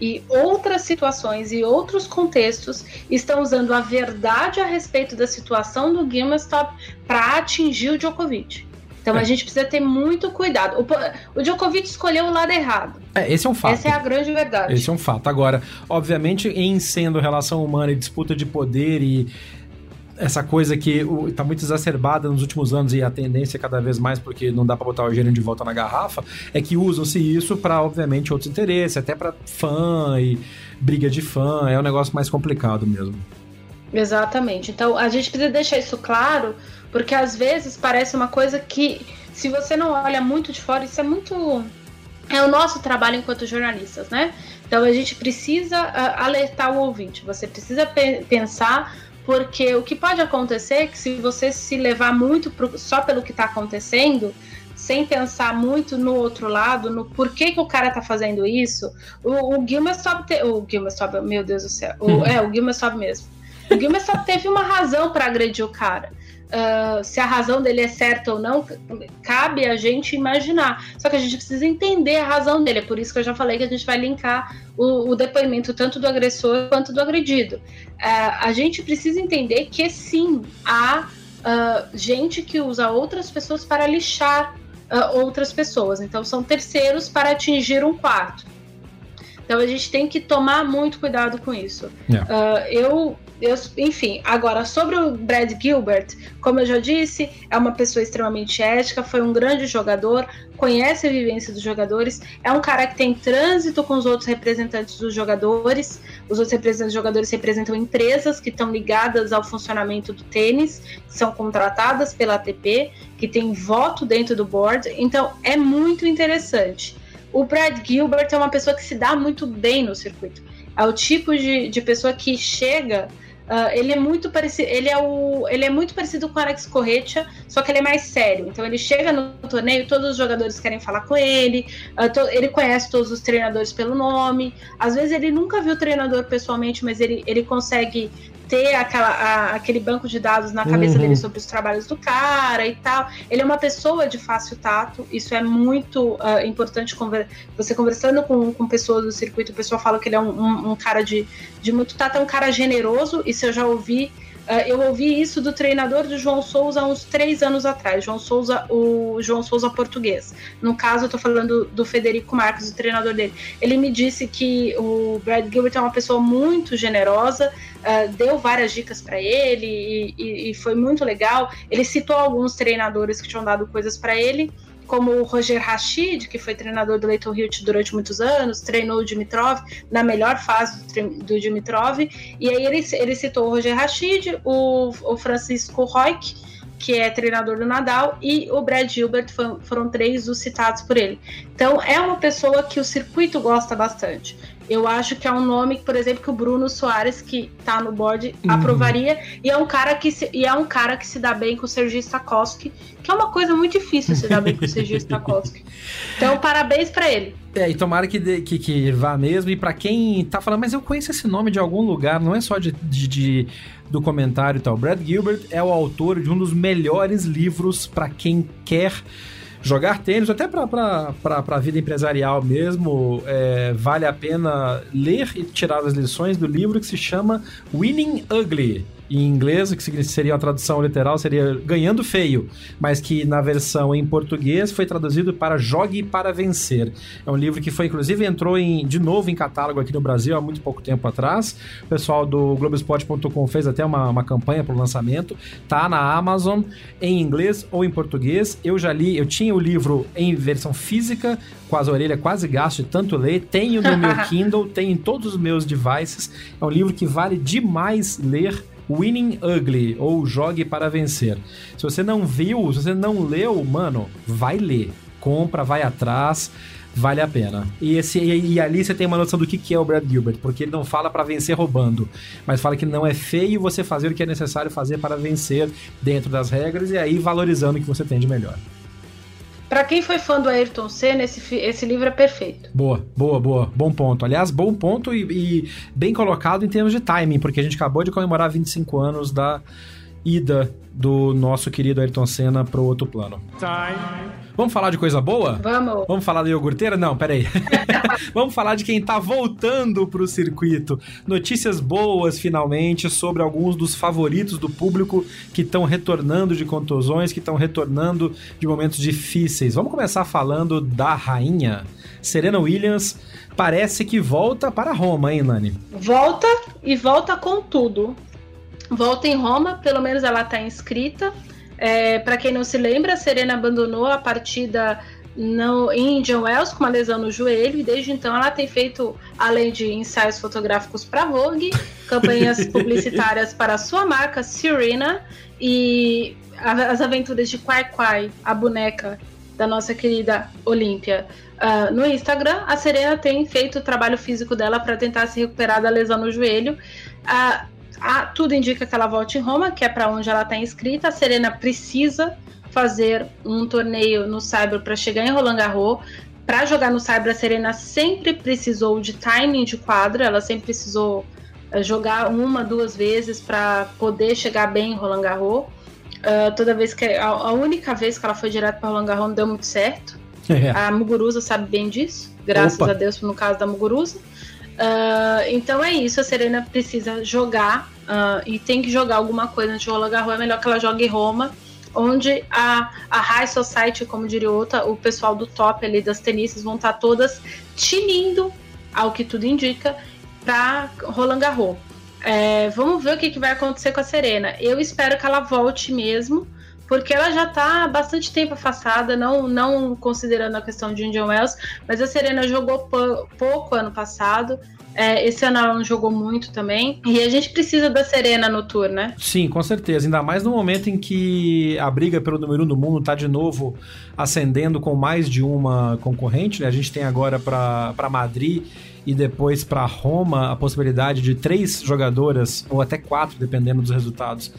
e outras situações e outros contextos estão usando a verdade a respeito da situação do Gilmestop para atingir o Djokovic. Então é. a gente precisa ter muito cuidado. O, o Djokovic escolheu o lado errado. É, esse é um fato. Essa é a grande verdade. Esse é um fato. Agora, obviamente, em sendo relação humana e disputa de poder e essa coisa que está muito exacerbada nos últimos anos e a tendência é cada vez mais, porque não dá para botar o gênio de volta na garrafa, é que usam-se isso para, obviamente, outros interesses, até para fã e briga de fã, é um negócio mais complicado mesmo. Exatamente. Então, a gente precisa deixar isso claro porque às vezes parece uma coisa que, se você não olha muito de fora, isso é muito. É o nosso trabalho enquanto jornalistas, né? Então a gente precisa uh, alertar o ouvinte, você precisa pe pensar, porque o que pode acontecer é que se você se levar muito pro, só pelo que está acontecendo, sem pensar muito no outro lado, no porquê que o cara tá fazendo isso, o, o Gilmer sobe. Te, o Gilmer sobe, meu Deus do céu. O, hum. é, o Gilmer sobe mesmo. O Gilmer só teve uma razão para agredir o cara. Uh, se a razão dele é certa ou não, cabe a gente imaginar. Só que a gente precisa entender a razão dele. É por isso que eu já falei que a gente vai linkar o, o depoimento tanto do agressor quanto do agredido. Uh, a gente precisa entender que sim, há uh, gente que usa outras pessoas para lixar outras pessoas. Então, são terceiros para atingir um quarto. Então, a gente tem que tomar muito cuidado com isso. Yeah. eu eu, enfim, agora sobre o Brad Gilbert, como eu já disse, é uma pessoa extremamente ética, foi um grande jogador, conhece a vivência dos jogadores, é um cara que tem trânsito com os outros representantes dos jogadores. Os outros representantes dos jogadores representam empresas que estão ligadas ao funcionamento do tênis, que são contratadas pela ATP, que tem voto dentro do board. Então é muito interessante. O Brad Gilbert é uma pessoa que se dá muito bem no circuito. É o tipo de, de pessoa que chega Uh, ele é muito parecido, ele é o, ele é muito parecido com o Alex Corretia, só que ele é mais sério. Então ele chega no torneio, todos os jogadores querem falar com ele, uh, to, ele conhece todos os treinadores pelo nome. Às vezes ele nunca viu o treinador pessoalmente, mas ele, ele consegue ter aquela, a, aquele banco de dados na cabeça uhum. dele sobre os trabalhos do cara e tal. Ele é uma pessoa de fácil tato, isso é muito uh, importante. Conver você conversando com, com pessoas do circuito, o pessoal fala que ele é um, um, um cara de, de muito tato, é um cara generoso, isso eu já ouvi eu ouvi isso do treinador do João Souza há uns três anos atrás. João Souza, o João Souza português. No caso, eu tô falando do Federico Marques, o treinador dele. Ele me disse que o Brad Gilbert é uma pessoa muito generosa, uh, deu várias dicas para ele e, e, e foi muito legal. Ele citou alguns treinadores que tinham dado coisas para ele como o Roger Rashid, que foi treinador do Leighton Hilt durante muitos anos, treinou o Dimitrov na melhor fase do, do Dimitrov, e aí ele, ele citou o Roger Rashid, o, o Francisco Roig, que é treinador do Nadal, e o Brad Gilbert foram, foram três os citados por ele. Então é uma pessoa que o circuito gosta bastante. Eu acho que é um nome, por exemplo, que o Bruno Soares, que tá no board, uhum. aprovaria. E é um cara que se, e é um cara que se dá bem com o Sergi Stakowski, que é uma coisa muito difícil se dar bem com o Sergi Stakowski. Então, parabéns para ele. É, e tomara que, que, que vá mesmo. E para quem tá falando, mas eu conheço esse nome de algum lugar, não é só de, de, de do comentário e tal. Brad Gilbert é o autor de um dos melhores livros para quem quer jogar tênis, até para a vida empresarial mesmo, é, vale a pena ler e tirar as lições do livro que se chama Winning Ugly em inglês, que seria a tradução literal, seria Ganhando Feio, mas que na versão em português foi traduzido para Jogue para Vencer. É um livro que foi, inclusive, entrou em, de novo em catálogo aqui no Brasil há muito pouco tempo atrás. O pessoal do Globespot.com fez até uma, uma campanha para o lançamento. Tá na Amazon em inglês ou em português. Eu já li, eu tinha o livro em versão física, com as orelhas quase gasto de tanto ler. Tenho no meu Kindle, tenho em todos os meus devices. É um livro que vale demais ler Winning Ugly ou Jogue para Vencer. Se você não viu, se você não leu, mano, vai ler. Compra, vai atrás vale a pena. E, esse, e, e, ali você tem uma noção do que, que é o Brad Gilbert, porque ele não fala para vencer roubando, mas fala que não é feio você fazer o que é necessário fazer para vencer dentro das regras e aí valorizando o que você tem de melhor. Para quem foi fã do Ayrton Senna, esse, esse livro é perfeito. Boa, boa, boa. Bom ponto. Aliás, bom ponto e, e bem colocado em termos de timing, porque a gente acabou de comemorar 25 anos da ida do nosso querido Ayrton Senna pro outro plano. Time. Vamos falar de coisa boa? Vamos. Vamos falar da iogurteira? Não, peraí. Vamos falar de quem tá voltando pro circuito. Notícias boas, finalmente, sobre alguns dos favoritos do público que estão retornando de contusões, que estão retornando de momentos difíceis. Vamos começar falando da rainha. Serena Williams parece que volta para Roma, hein, Nani? Volta e volta com tudo volta em Roma, pelo menos ela está inscrita. É, Para quem não se lembra, a Serena abandonou a partida no, em Indian Wells com uma lesão no joelho e desde então ela tem feito, além de ensaios fotográficos para Vogue, campanhas publicitárias para a sua marca Serena e as aventuras de Quai Quai, a boneca da nossa querida Olímpia. Uh, no Instagram, a Serena tem feito o trabalho físico dela para tentar se recuperar da lesão no joelho. Uh, ah, tudo indica que ela volte em Roma, que é para onde ela está inscrita. A Serena precisa fazer um torneio no Cyber para chegar em Roland Garros. Para jogar no Cyber, a Serena sempre precisou de timing de quadra, ela sempre precisou uh, jogar uma, duas vezes para poder chegar bem em Roland Garros. Uh, toda vez que a, a, única vez que ela foi direto para Roland Garros não deu muito certo. É. A Muguruza sabe bem disso, graças Opa. a Deus no caso da Muguruza. Uh, então é isso, a Serena precisa jogar uh, e tem que jogar alguma coisa antes de Roland Garros. É melhor que ela jogue Roma, onde a, a High Society, como diria outra, o pessoal do top ali das tenistas vão estar todas tinindo, ao que tudo indica, para Roland Garros. É, vamos ver o que, que vai acontecer com a Serena. Eu espero que ela volte mesmo porque ela já está bastante tempo afastada, não, não considerando a questão de Indian Wells, mas a Serena jogou pouco ano passado, É, esse ano ela não jogou muito também. E a gente precisa da Serena no tour, né? Sim, com certeza. Ainda mais no momento em que a briga pelo número um do mundo está de novo ascendendo com mais de uma concorrente. Né? A gente tem agora para Madrid e depois para Roma a possibilidade de três jogadoras, ou até quatro, dependendo dos resultados,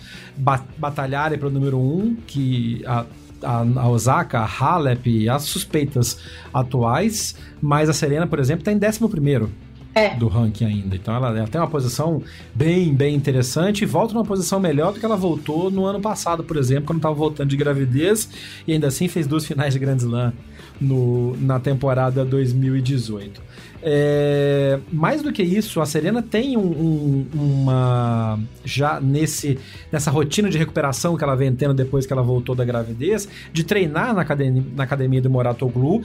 batalharem pelo número um, que a, a, Osaka, a Halep, as suspeitas atuais, mas a Serena, por exemplo, está em 11 primeiro é. do ranking ainda. Então ela, ela, tem uma posição bem, bem interessante e volta numa posição melhor do que ela voltou no ano passado, por exemplo, quando estava voltando de gravidez e ainda assim fez duas finais de Grand Slam no, na temporada 2018. É, mais do que isso, a Serena tem um, um, uma. Já nesse, nessa rotina de recuperação que ela vem tendo depois que ela voltou da gravidez, de treinar na academia, na academia do Moratoglu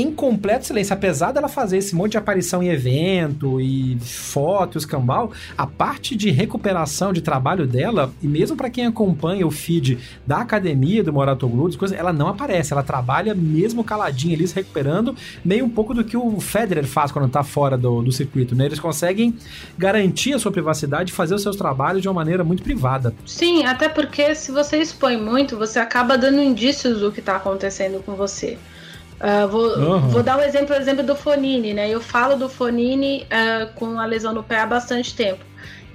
em completo silêncio. Apesar dela fazer esse monte de aparição em evento e fotos, cambal, a parte de recuperação de trabalho dela, e mesmo para quem acompanha o feed da academia do Moratoglu, coisas, ela não aparece. Ela trabalha mesmo caladinha ali, se recuperando, meio um pouco do que o Federer faz quando tá fora do, do circuito, né? Eles conseguem garantir a sua privacidade e fazer os seus trabalhos de uma maneira muito privada. Sim, até porque se você expõe muito, você acaba dando indícios do que tá acontecendo com você. Uh, vou, uhum. vou, dar um exemplo, um exemplo do Fonini, né? Eu falo do Fonini uh, com a lesão no pé há bastante tempo.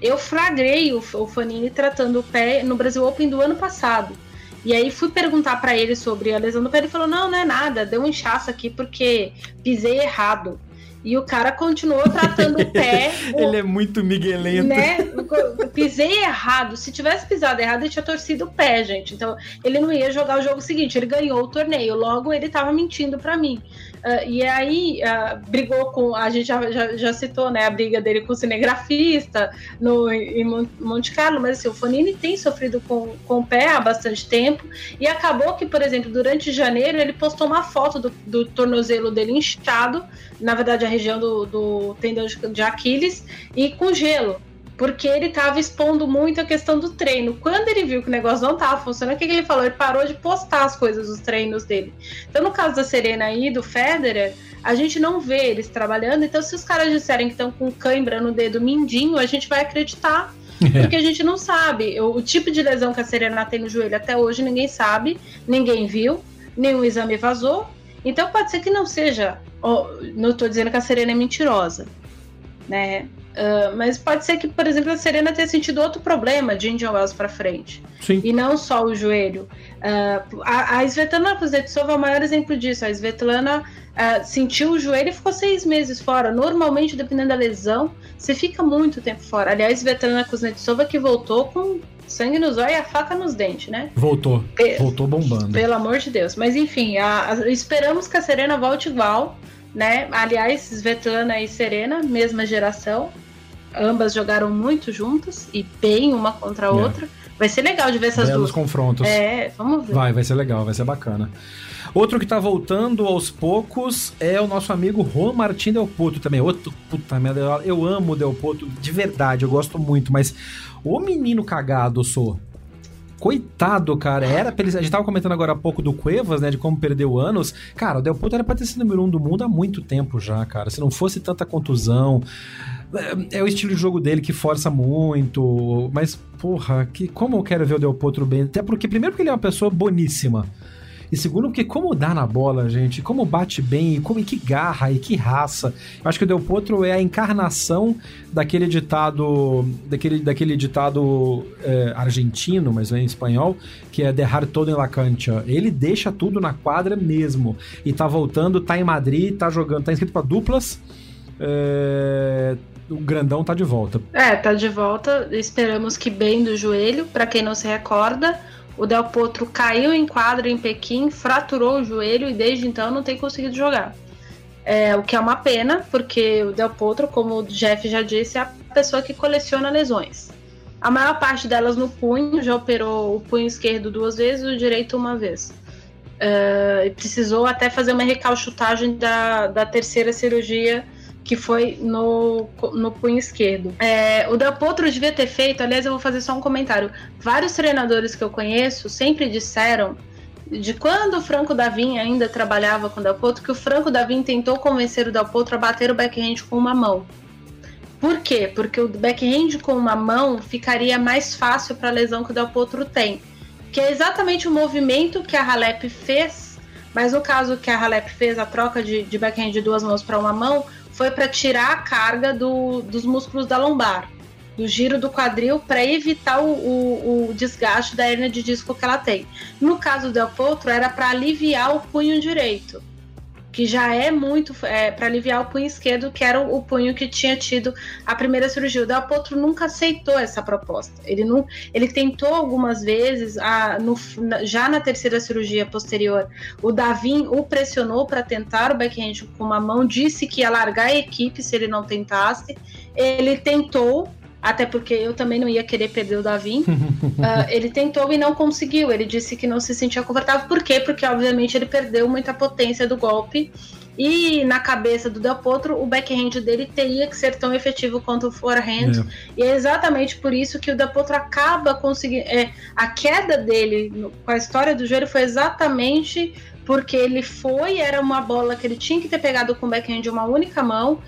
Eu flagrei o, o Fonini tratando o pé no Brasil Open do ano passado. E aí fui perguntar para ele sobre a lesão no pé, ele falou: "Não, não é nada, deu um inchaço aqui porque pisei errado". E o cara continuou tratando o pé. ele é muito miguelento. Né? pisei errado. Se tivesse pisado errado, ele tinha torcido o pé, gente. Então, ele não ia jogar o jogo seguinte. Ele ganhou o torneio. Logo, ele tava mentindo para mim. Uh, e aí, uh, brigou com. A gente já, já, já, citou né, a briga dele com o cinegrafista no, em Monte Carlo, mas assim, o Fonini tem sofrido com, com o pé há bastante tempo. E acabou que, por exemplo, durante janeiro, ele postou uma foto do, do tornozelo dele inchado na verdade, a região do, do tendão de Aquiles, e com gelo porque ele estava expondo muito a questão do treino. Quando ele viu que o negócio não estava funcionando, o que, que, ele falou? Ele parou de postar as coisas dos treinos dele. Então, no caso da Serena e do Federer, a gente não vê eles trabalhando. Então, se os caras disserem que estão com cãibra no dedo mindinho, a gente vai acreditar. É. Porque a gente não sabe. O, o tipo de lesão que a Serena tem no joelho até hoje ninguém sabe, ninguém viu, nenhum exame vazou. Então pode ser que não seja. Oh, não estou dizendo que a Serena é mentirosa, né? Uh, mas pode ser que, por exemplo, a Serena tenha sentido outro problema de Indian Wells para frente. Sim. E não só o joelho. Uh, a, a Svetlana Kuznetsova é o maior exemplo disso. A Svetlana uh, sentiu o joelho e ficou seis meses fora. Normalmente, dependendo da lesão, você fica muito tempo fora. Aliás, Svetlana Kuznetsova que voltou com sangue nos olhos e a faca nos dentes, né? Voltou. Pe Voltou bombando. Pelo amor de Deus. Mas enfim, a, a, esperamos que a Serena volte igual, né? Aliás, Svetlana e Serena, mesma geração. Ambas jogaram muito juntas e bem uma contra a é. outra. Vai ser legal de ver essas Belos duas. confrontos. É, vamos ver. Vai, vai ser legal, vai ser bacana. Outro que tá voltando aos poucos é o nosso amigo Juan Martín Del Potro também. Outro, puta merda, eu amo o Del Potro de verdade, eu gosto muito, mas o menino cagado sou. Coitado, cara. Era pra ele, A gente tava comentando agora há pouco do Cuevas, né? De como perdeu anos. Cara, o Del Potro era pra ter sido número um do mundo há muito tempo já, cara. Se não fosse tanta contusão. É, é o estilo de jogo dele que força muito. Mas, porra, que, como eu quero ver o Del Potro bem. Até porque, primeiro, porque ele é uma pessoa boníssima. E segundo, porque como dá na bola, gente, como bate bem, e como e que garra e que raça. Eu acho que o Del Potro é a encarnação daquele ditado, daquele, daquele ditado é, argentino, mas é em espanhol, que é derrar todo em la cancha. Ele deixa tudo na quadra mesmo. E tá voltando, tá em Madrid, tá jogando, tá inscrito para duplas. É, o grandão tá de volta. É, tá de volta. Esperamos que bem do joelho. Para quem não se recorda, o Del Potro caiu em quadra em Pequim, fraturou o joelho e desde então não tem conseguido jogar. É, o que é uma pena, porque o Del Potro, como o Jeff já disse, é a pessoa que coleciona lesões. A maior parte delas no punho, já operou o punho esquerdo duas vezes e o direito uma vez. É, precisou até fazer uma recalchutagem da, da terceira cirurgia que foi no, no punho esquerdo. É, o Del Potro devia ter feito, aliás, eu vou fazer só um comentário. Vários treinadores que eu conheço sempre disseram de quando o Franco Davin ainda trabalhava com o Del Potro, que o Franco Davin tentou convencer o Del Potro a bater o backhand com uma mão. Por quê? Porque o backhand com uma mão ficaria mais fácil para a lesão que o Del Potro tem. Que é exatamente o movimento que a Halep fez, mas no caso que a Halep fez, a troca de, de backhand de duas mãos para uma mão, foi para tirar a carga do, dos músculos da lombar, do giro do quadril, para evitar o, o, o, desgaste da hernia de disco que ela tem. No caso do Potro, era para aliviar o punho direito que já é muito é, para aliviar o punho esquerdo, que era o, punho que tinha tido a primeira cirurgia. O Del Potro nunca aceitou essa proposta. Ele não, ele tentou algumas vezes, a, no, já na terceira cirurgia posterior, o Davin o pressionou para tentar o backhand com uma mão, disse que ia largar a equipe se ele não tentasse. Ele tentou, até porque eu também não ia querer perder o Davin. uh, ele tentou e não conseguiu. Ele disse que não se sentia confortável. Por quê? Porque, obviamente, ele perdeu muita potência do golpe. E na cabeça do Del Potro, o backhand dele teria que ser tão efetivo quanto o forehand. É. E é exatamente por isso que o Del Potro acaba conseguindo. É, a queda dele no, com a história do joelho foi exatamente porque ele foi, era uma bola que ele tinha que ter pegado com o backhand de uma única mão.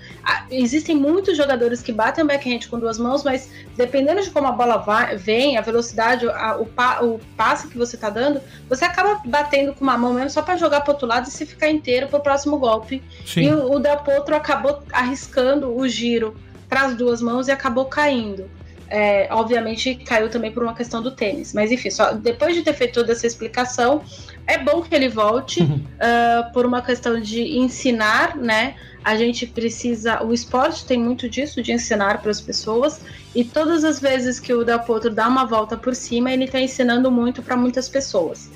Existem muitos jogadores que batem o backhand com duas mãos, mas dependendo de como a bola vai, vem, a velocidade, a, o, pa, o, passe que você está dando, você acaba batendo com uma mão mesmo só para jogar para outro lado e se ficar inteiro para o próximo golpe. Sim. E o, o Del Potro acabou arriscando o giro para as duas mãos e acabou caindo. É, obviamente caiu também por uma questão do tênis. Mas enfim, só depois de ter feito toda essa explicação, é bom que ele volte uh, por uma questão de ensinar, né? A gente precisa. O esporte tem muito disso, de ensinar para as pessoas. E todas as vezes que o Del Potro dá uma volta por cima, ele está ensinando muito para muitas pessoas.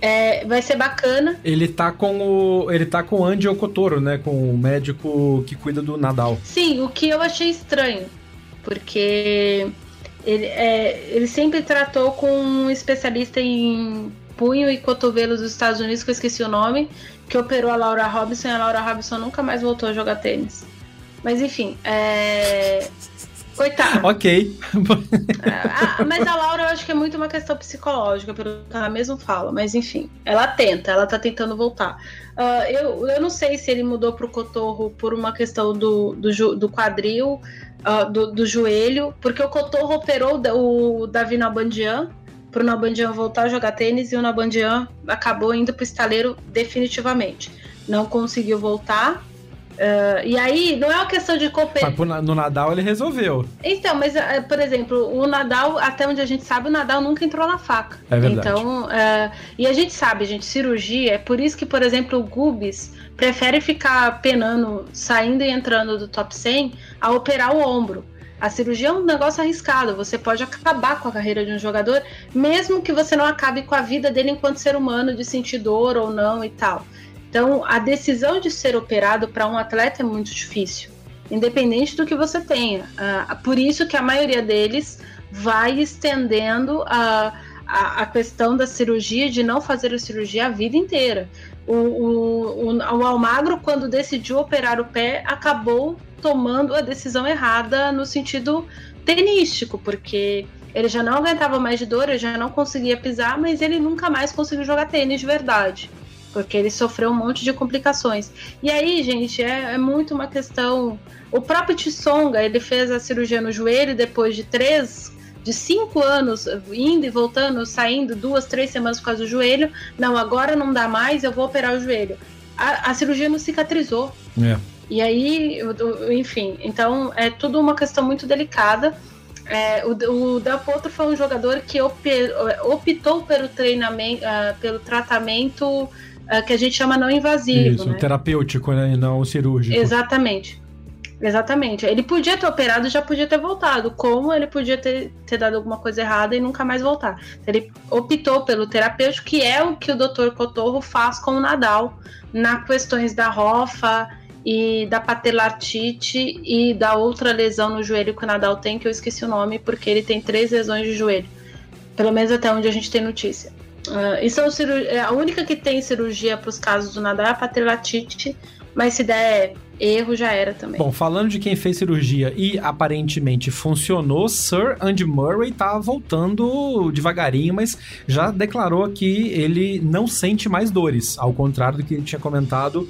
É, vai ser bacana. Ele tá com o. Ele tá com o Andy Okotoro, né? Com o médico que cuida do Nadal. Sim, o que eu achei estranho porque ele, é, ele sempre tratou com um especialista em punho e cotovelo dos Estados Unidos, que eu esqueci o nome, que operou a Laura Robinson e a Laura Robinson nunca mais voltou a jogar tênis. Mas enfim, é. Coitada. ok. ah, mas a Laura eu acho que é muito uma questão psicológica, pelo que ela mesmo fala. Mas enfim, ela tenta, ela tá tentando voltar. Uh, eu, eu não sei se ele mudou pro cotorro por uma questão do, do, do quadril, uh, do, do, joelho, porque o Cotorro operou o Davi Nabandian para o Nabandian voltar a jogar tênis e o Nabandian acabou indo para o estaleiro definitivamente. Não conseguiu voltar. Uh, e aí, não é uma questão de competir. No Nadal ele resolveu. Então, mas, uh, por exemplo, o Nadal, até onde a gente sabe, o Nadal nunca entrou na faca. É verdade. Então, uh, e a gente sabe, gente, cirurgia, é por isso que, por exemplo, o Gubis prefere ficar penando, saindo e entrando do top 100 a operar o ombro. A cirurgia é um negócio arriscado, você pode acabar com a carreira de um jogador, mesmo que você não acabe com a vida dele enquanto ser humano, de sentir dor ou não e tal. Então, a decisão de ser operado para um atleta é muito difícil, independente do que você tenha. Uh, por isso que a maioria deles vai estendendo a, a, a, questão da cirurgia, de não fazer a cirurgia a vida inteira. O, o, o, Almagro, quando decidiu operar o pé, acabou tomando a decisão errada no sentido tenístico, porque ele já não aguentava mais de dor, ele já não conseguia pisar, mas ele nunca mais conseguiu jogar tênis de verdade, porque ele sofreu um monte de complicações. E aí, gente, é, é muito uma questão. O próprio Tissonga, ele fez a cirurgia no joelho depois de três de cinco anos indo e voltando, saindo duas, três semanas por causa do joelho. Não, agora não dá mais, eu vou operar o joelho. A, a cirurgia não cicatrizou. É. E aí, enfim, então é tudo uma questão muito delicada. É, o, o Del Potro foi um jogador que optou pelo treinamento, uh, pelo tratamento uh, que a gente chama não invasivo. Isso, né? terapêutico, né? E não cirúrgico. Exatamente. Exatamente. Ele podia ter operado já podia ter voltado. Como ele podia ter, ter dado alguma coisa errada e nunca mais voltar. Ele optou pelo terapêutico, que é o que o Dr. Cotorro faz com o Nadal na questões da rofa e da patelartite e da outra lesão no joelho que o Nadal tem, que eu esqueci o nome, porque ele tem três lesões de joelho. Pelo menos até onde a gente tem notícia. Uh, e são é, a única que tem cirurgia para os casos do Nadal é a patelartite, mas se der erro já era também. Bom, falando de quem fez cirurgia e aparentemente funcionou, Sir Andy Murray tá voltando devagarinho, mas já declarou que ele não sente mais dores, ao contrário do que ele tinha comentado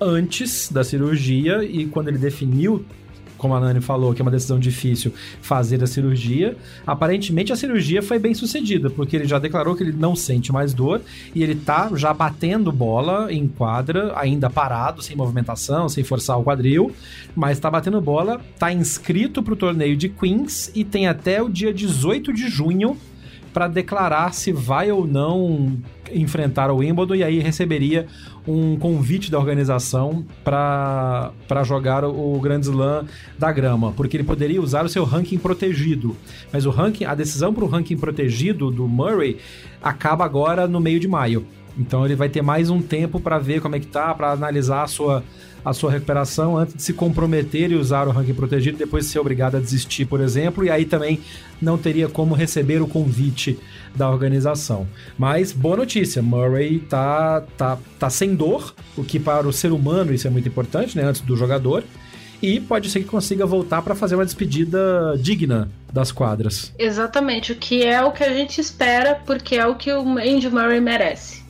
antes da cirurgia e quando ele definiu como a Nani falou, que é uma decisão difícil fazer a cirurgia. Aparentemente a cirurgia foi bem sucedida, porque ele já declarou que ele não sente mais dor e ele tá já batendo bola em quadra, ainda parado, sem movimentação, sem forçar o quadril, mas tá batendo bola, tá inscrito pro torneio de Queens e tem até o dia 18 de junho para declarar se vai ou não enfrentar o Wimbledon e aí receberia um convite da organização para jogar o Grand Slam da grama, porque ele poderia usar o seu ranking protegido. Mas o ranking, a decisão para o ranking protegido do Murray acaba agora no meio de maio. Então ele vai ter mais um tempo para ver como é que tá, para analisar a sua a sua recuperação antes de se comprometer e usar o ranking protegido, depois de ser obrigado a desistir, por exemplo, e aí também não teria como receber o convite da organização. Mas boa notícia, Murray tá, tá, tá sem dor, o que para o ser humano isso é muito importante, né, antes do jogador. E pode ser que consiga voltar para fazer uma despedida digna das quadras. Exatamente, o que é o que a gente espera, porque é o que o Andy Murray merece.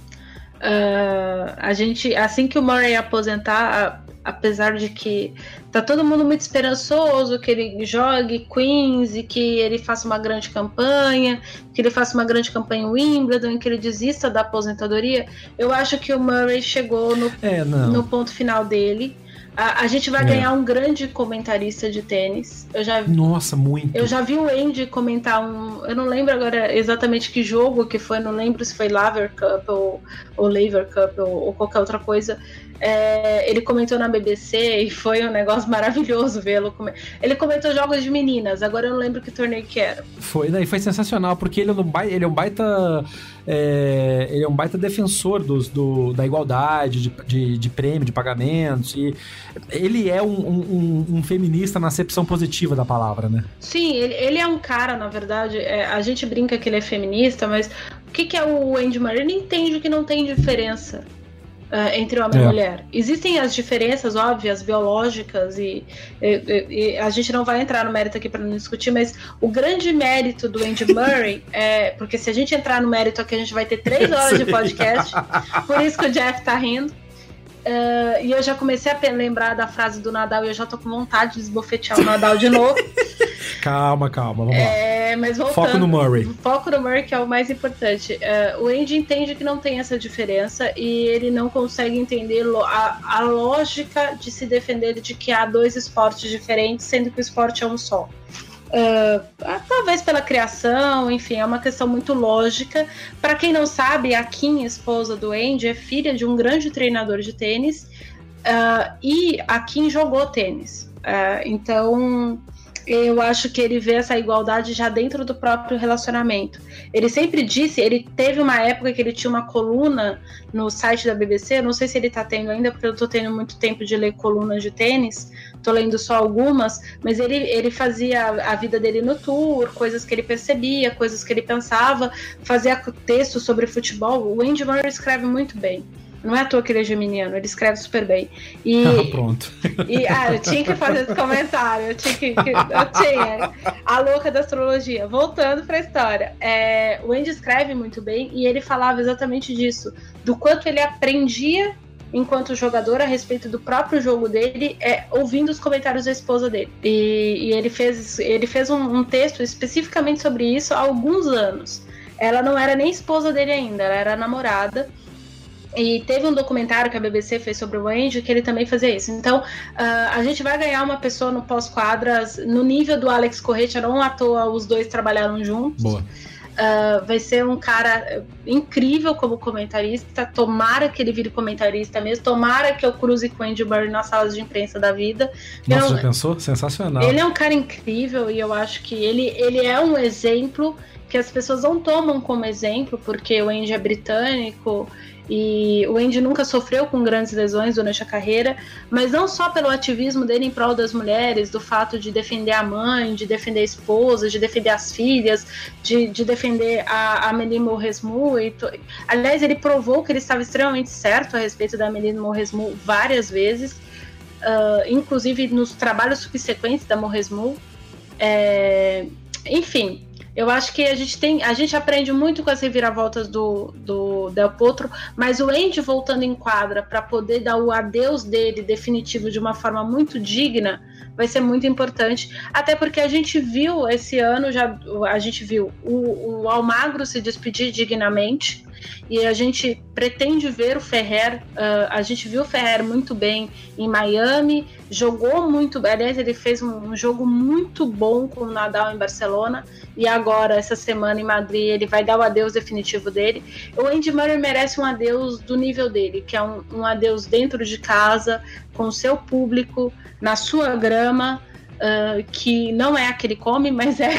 Uh, a gente, assim que o Murray aposentar, apesar de que tá todo mundo muito esperançoso que ele jogue Queens e que ele faça uma grande campanha, que ele faça uma grande campanha em Wimbledon, que ele desista da aposentadoria, eu acho que o Murray chegou no, é, no ponto final dele. A, a gente vai é. ganhar um grande comentarista de tênis. Eu já Nossa, muito. Eu já vi o Andy comentar um. Eu não lembro agora exatamente que jogo que foi, não lembro se foi Laver Cup ou, ou Laver Cup ou, ou qualquer outra coisa. É, ele comentou na BBC e foi um negócio maravilhoso vê-lo. Ele comentou jogos de meninas, agora eu não lembro que torneio que era. Foi, né, e foi sensacional, porque ele é um baita, ele é um baita, é, ele é um baita defensor dos, do, da igualdade de, de, de, prêmio, de pagamentos. E ele é um, um, um, feminista na acepção positiva da palavra, né? Sim, ele, ele é um cara, na verdade. É, a gente brinca que ele é feminista, mas o que, que é o Andy Murray? Ele entende que não tem diferença uh, entre homem é. e mulher. Existem as diferenças óbvias, biológicas, e, e, e, a gente não vai entrar no mérito aqui para não discutir, mas o grande mérito do Andy Murray é. Porque se a gente entrar no mérito aqui, a gente vai ter três horas de podcast. por isso que o Jeff tá rindo. Uh, e eu já comecei a lembrar da frase do Nadal e eu já tô com vontade de esbofetear o Nadal de novo. calma, calma, vamos é, lá. Voltando, foco no Murray. Foco no Murray, que é o mais importante. Uh, o Andy entende que não tem essa diferença e ele não consegue entender a, a lógica de se defender de que há dois esportes diferentes, sendo que o esporte é um só. Uh, talvez pela criação, enfim, é uma questão muito lógica. Para quem não sabe, a Kim, esposa do Andy, é filha de um grande treinador de tênis uh, e a Kim jogou tênis. Uh, então, eu acho que ele vê essa igualdade já dentro do próprio relacionamento. Ele sempre disse, ele teve uma época que ele tinha uma coluna no site da BBC, não sei se ele tá tendo ainda, porque eu tô tendo muito tempo de ler colunas de tênis, tô lendo só algumas, mas ele, ele fazia a vida dele no tour, coisas que ele percebia, coisas que ele pensava, fazia texto sobre futebol. O Andy Murray escreve muito bem. Não é à toa que ele é geminiano, ele escreve super bem. E, ah, pronto. E, ah, eu tinha que fazer esse comentário, eu tinha que. que eu tinha. A louca da astrologia. Voltando para a história. É, o Andy escreve muito bem e ele falava exatamente disso, do quanto ele aprendia enquanto jogador a respeito do próprio jogo dele, é, ouvindo os comentários da esposa dele. E, e ele fez, ele fez um, um texto especificamente sobre isso há alguns anos. Ela não era nem esposa dele ainda, ela era namorada. E teve um documentário que a BBC fez sobre o Andy que ele também fazia isso. Então, uh, a gente vai ganhar uma pessoa no pós-quadras no nível do Alex Correia, não à toa os dois trabalharam juntos. Boa. Uh, vai ser um cara incrível como comentarista. Tomara que ele vire comentarista mesmo. Tomara que eu cruze com o Andy Murray nas salas de imprensa da vida. Nossa, já pensou? Sensacional. Ele é um cara incrível e eu acho que ele, ele é um exemplo que as pessoas não tomam como exemplo, porque o Andy é britânico e o Andy nunca sofreu com grandes lesões durante a carreira, mas não só pelo ativismo dele em prol das mulheres, do fato de defender a mãe, de defender a esposa, de defender as filhas, de, de defender a, Melina Morresmu. Aliás, ele provou que ele estava extremamente certo a respeito da Melina Morresmu várias vezes, uh, inclusive nos trabalhos subsequentes da Morresmu. É, enfim, Eu acho que a gente tem, a gente aprende muito com as reviravoltas do, do Del Potro, mas o Andy voltando em quadra para poder dar o adeus dele definitivo de uma forma muito digna vai ser muito importante. Até porque a gente viu esse ano, já a gente viu o, o Almagro se despedir dignamente. E a gente pretende ver o Ferrer. Uh, a gente viu o Ferrer muito bem em Miami, jogou muito. Aliás, ele fez um, um, jogo muito bom com o Nadal em Barcelona. E agora, essa semana em Madrid, ele vai dar o adeus definitivo dele. O Andy Murray merece um adeus do nível dele, que é um, um adeus dentro de casa, com o seu público, na sua grama. Uh, que não é a que ele come, mas é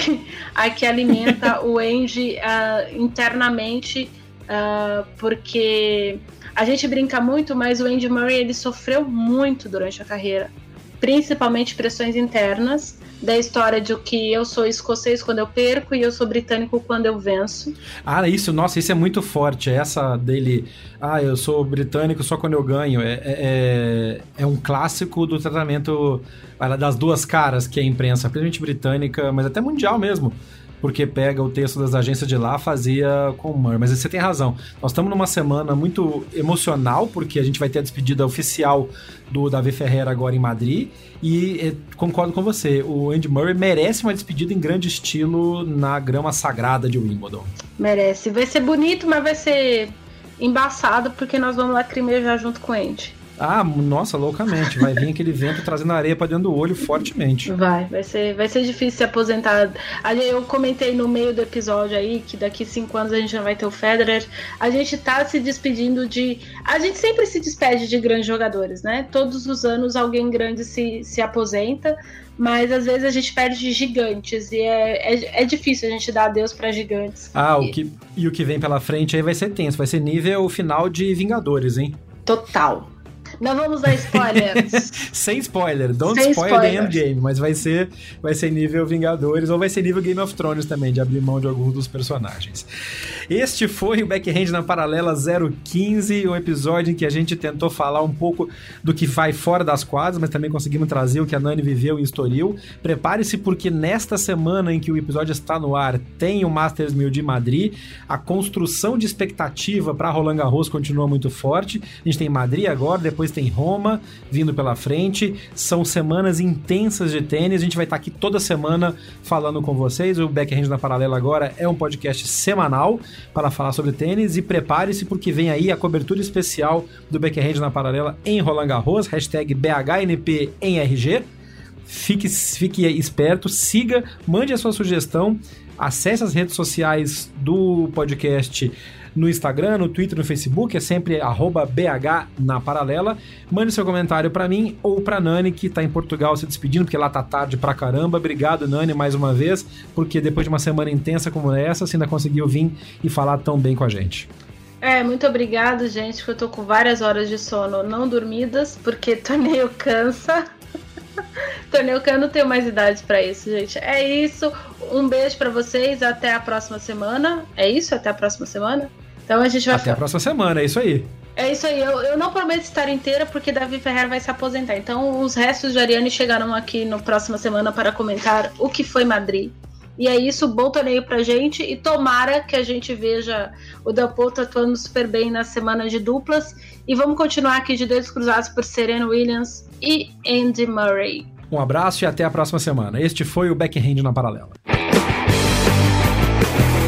a que alimenta o Andy uh, internamente, uh, porque a gente brinca muito, mas o Andy Murray ele sofreu muito durante a carreira, principalmente pressões internas da história de que eu sou escocês quando eu perco e eu sou britânico quando eu venço. Ah, isso, nossa, isso é muito forte. Essa dele, ah, eu sou britânico só quando eu ganho. É, é, é, é um clássico do tratamento das duas caras que é a imprensa, principalmente britânica, mas até mundial mesmo porque pega o texto das agências de lá, fazia com o Murray. Mas você tem razão. Nós estamos numa semana muito emocional, porque a gente vai ter a despedida oficial do Davi Ferreira agora em Madrid. E eh, concordo com você, o Andy Murray merece uma despedida em grande estilo na grama sagrada de Wimbledon. Merece. Vai ser bonito, mas vai ser embaçado, porque nós vamos lacrimejar junto com o Andy. Ah, nossa, loucamente. Vai vir aquele vento trazendo areia para dentro do olho fortemente. Vai, vai ser, vai ser difícil se aposentar. Ali eu comentei no meio do episódio aí que daqui cinco anos a gente já vai ter o Federer. A gente tá se despedindo de. A gente sempre se despede de grandes jogadores, né? Todos os anos alguém grande se, se aposenta mas às vezes a gente perde gigantes e é, é, é difícil a gente dar adeus para gigantes. Ah, e... o que, e o que vem pela frente aí vai ser tenso, vai ser nível final de Vingadores, hein? Total. Não vamos dar spoilers. Sem spoiler. Don't Sem spoil spoilers. the endgame. Mas vai ser, vai ser nível Vingadores ou vai ser nível Game of Thrones também, de abrir mão de alguns dos personagens. Este foi o Backhand na Paralela 015, um episódio em que a gente tentou falar um pouco do que vai fora das quadras, mas também conseguimos trazer o que a Nani viveu em Estoril. Prepare-se porque nesta semana em que o episódio está no ar, tem o Masters 1000 de Madrid. A construção de expectativa para Roland Garros continua muito forte. A gente tem Madrid agora, depois tem Roma vindo pela frente. São semanas intensas de tênis. A gente vai estar aqui toda semana falando com vocês. O Backhand na Paralela agora é um podcast semanal para falar sobre tênis e prepare-se porque vem aí a cobertura especial do Backhand na Paralela em Roland Garros, hashtag BHNP em RG. Fique, fique esperto, siga, mande a sua sugestão, acesse as redes sociais do podcast no Instagram, no Twitter, no Facebook, é sempre BH na paralela. Mande seu comentário para mim ou para Nani, que tá em Portugal se despedindo, porque lá tá tarde pra caramba. Obrigado, Nani, mais uma vez, porque depois de uma semana intensa como essa, você ainda conseguiu vir e falar tão bem com a gente. É, muito obrigado, gente, porque eu tô com várias horas de sono não dormidas, porque torneio cansa. Torneio que eu não tenho mais idade para isso, gente. É isso. Um beijo para vocês. Até a próxima semana. É isso? Até a próxima semana? Então a gente vai. Até a próxima semana, é isso aí. É isso aí, eu, eu não prometo estar inteira porque Davi Ferreira vai se aposentar. Então os restos de Ariane chegaram aqui na próxima semana para comentar o que foi Madrid. E é isso, bom torneio pra gente e tomara que a gente veja o Del Potro atuando super bem na semana de duplas. E vamos continuar aqui de dedos cruzados por Serena Williams e Andy Murray. Um abraço e até a próxima semana. Este foi o Backhand na Paralela.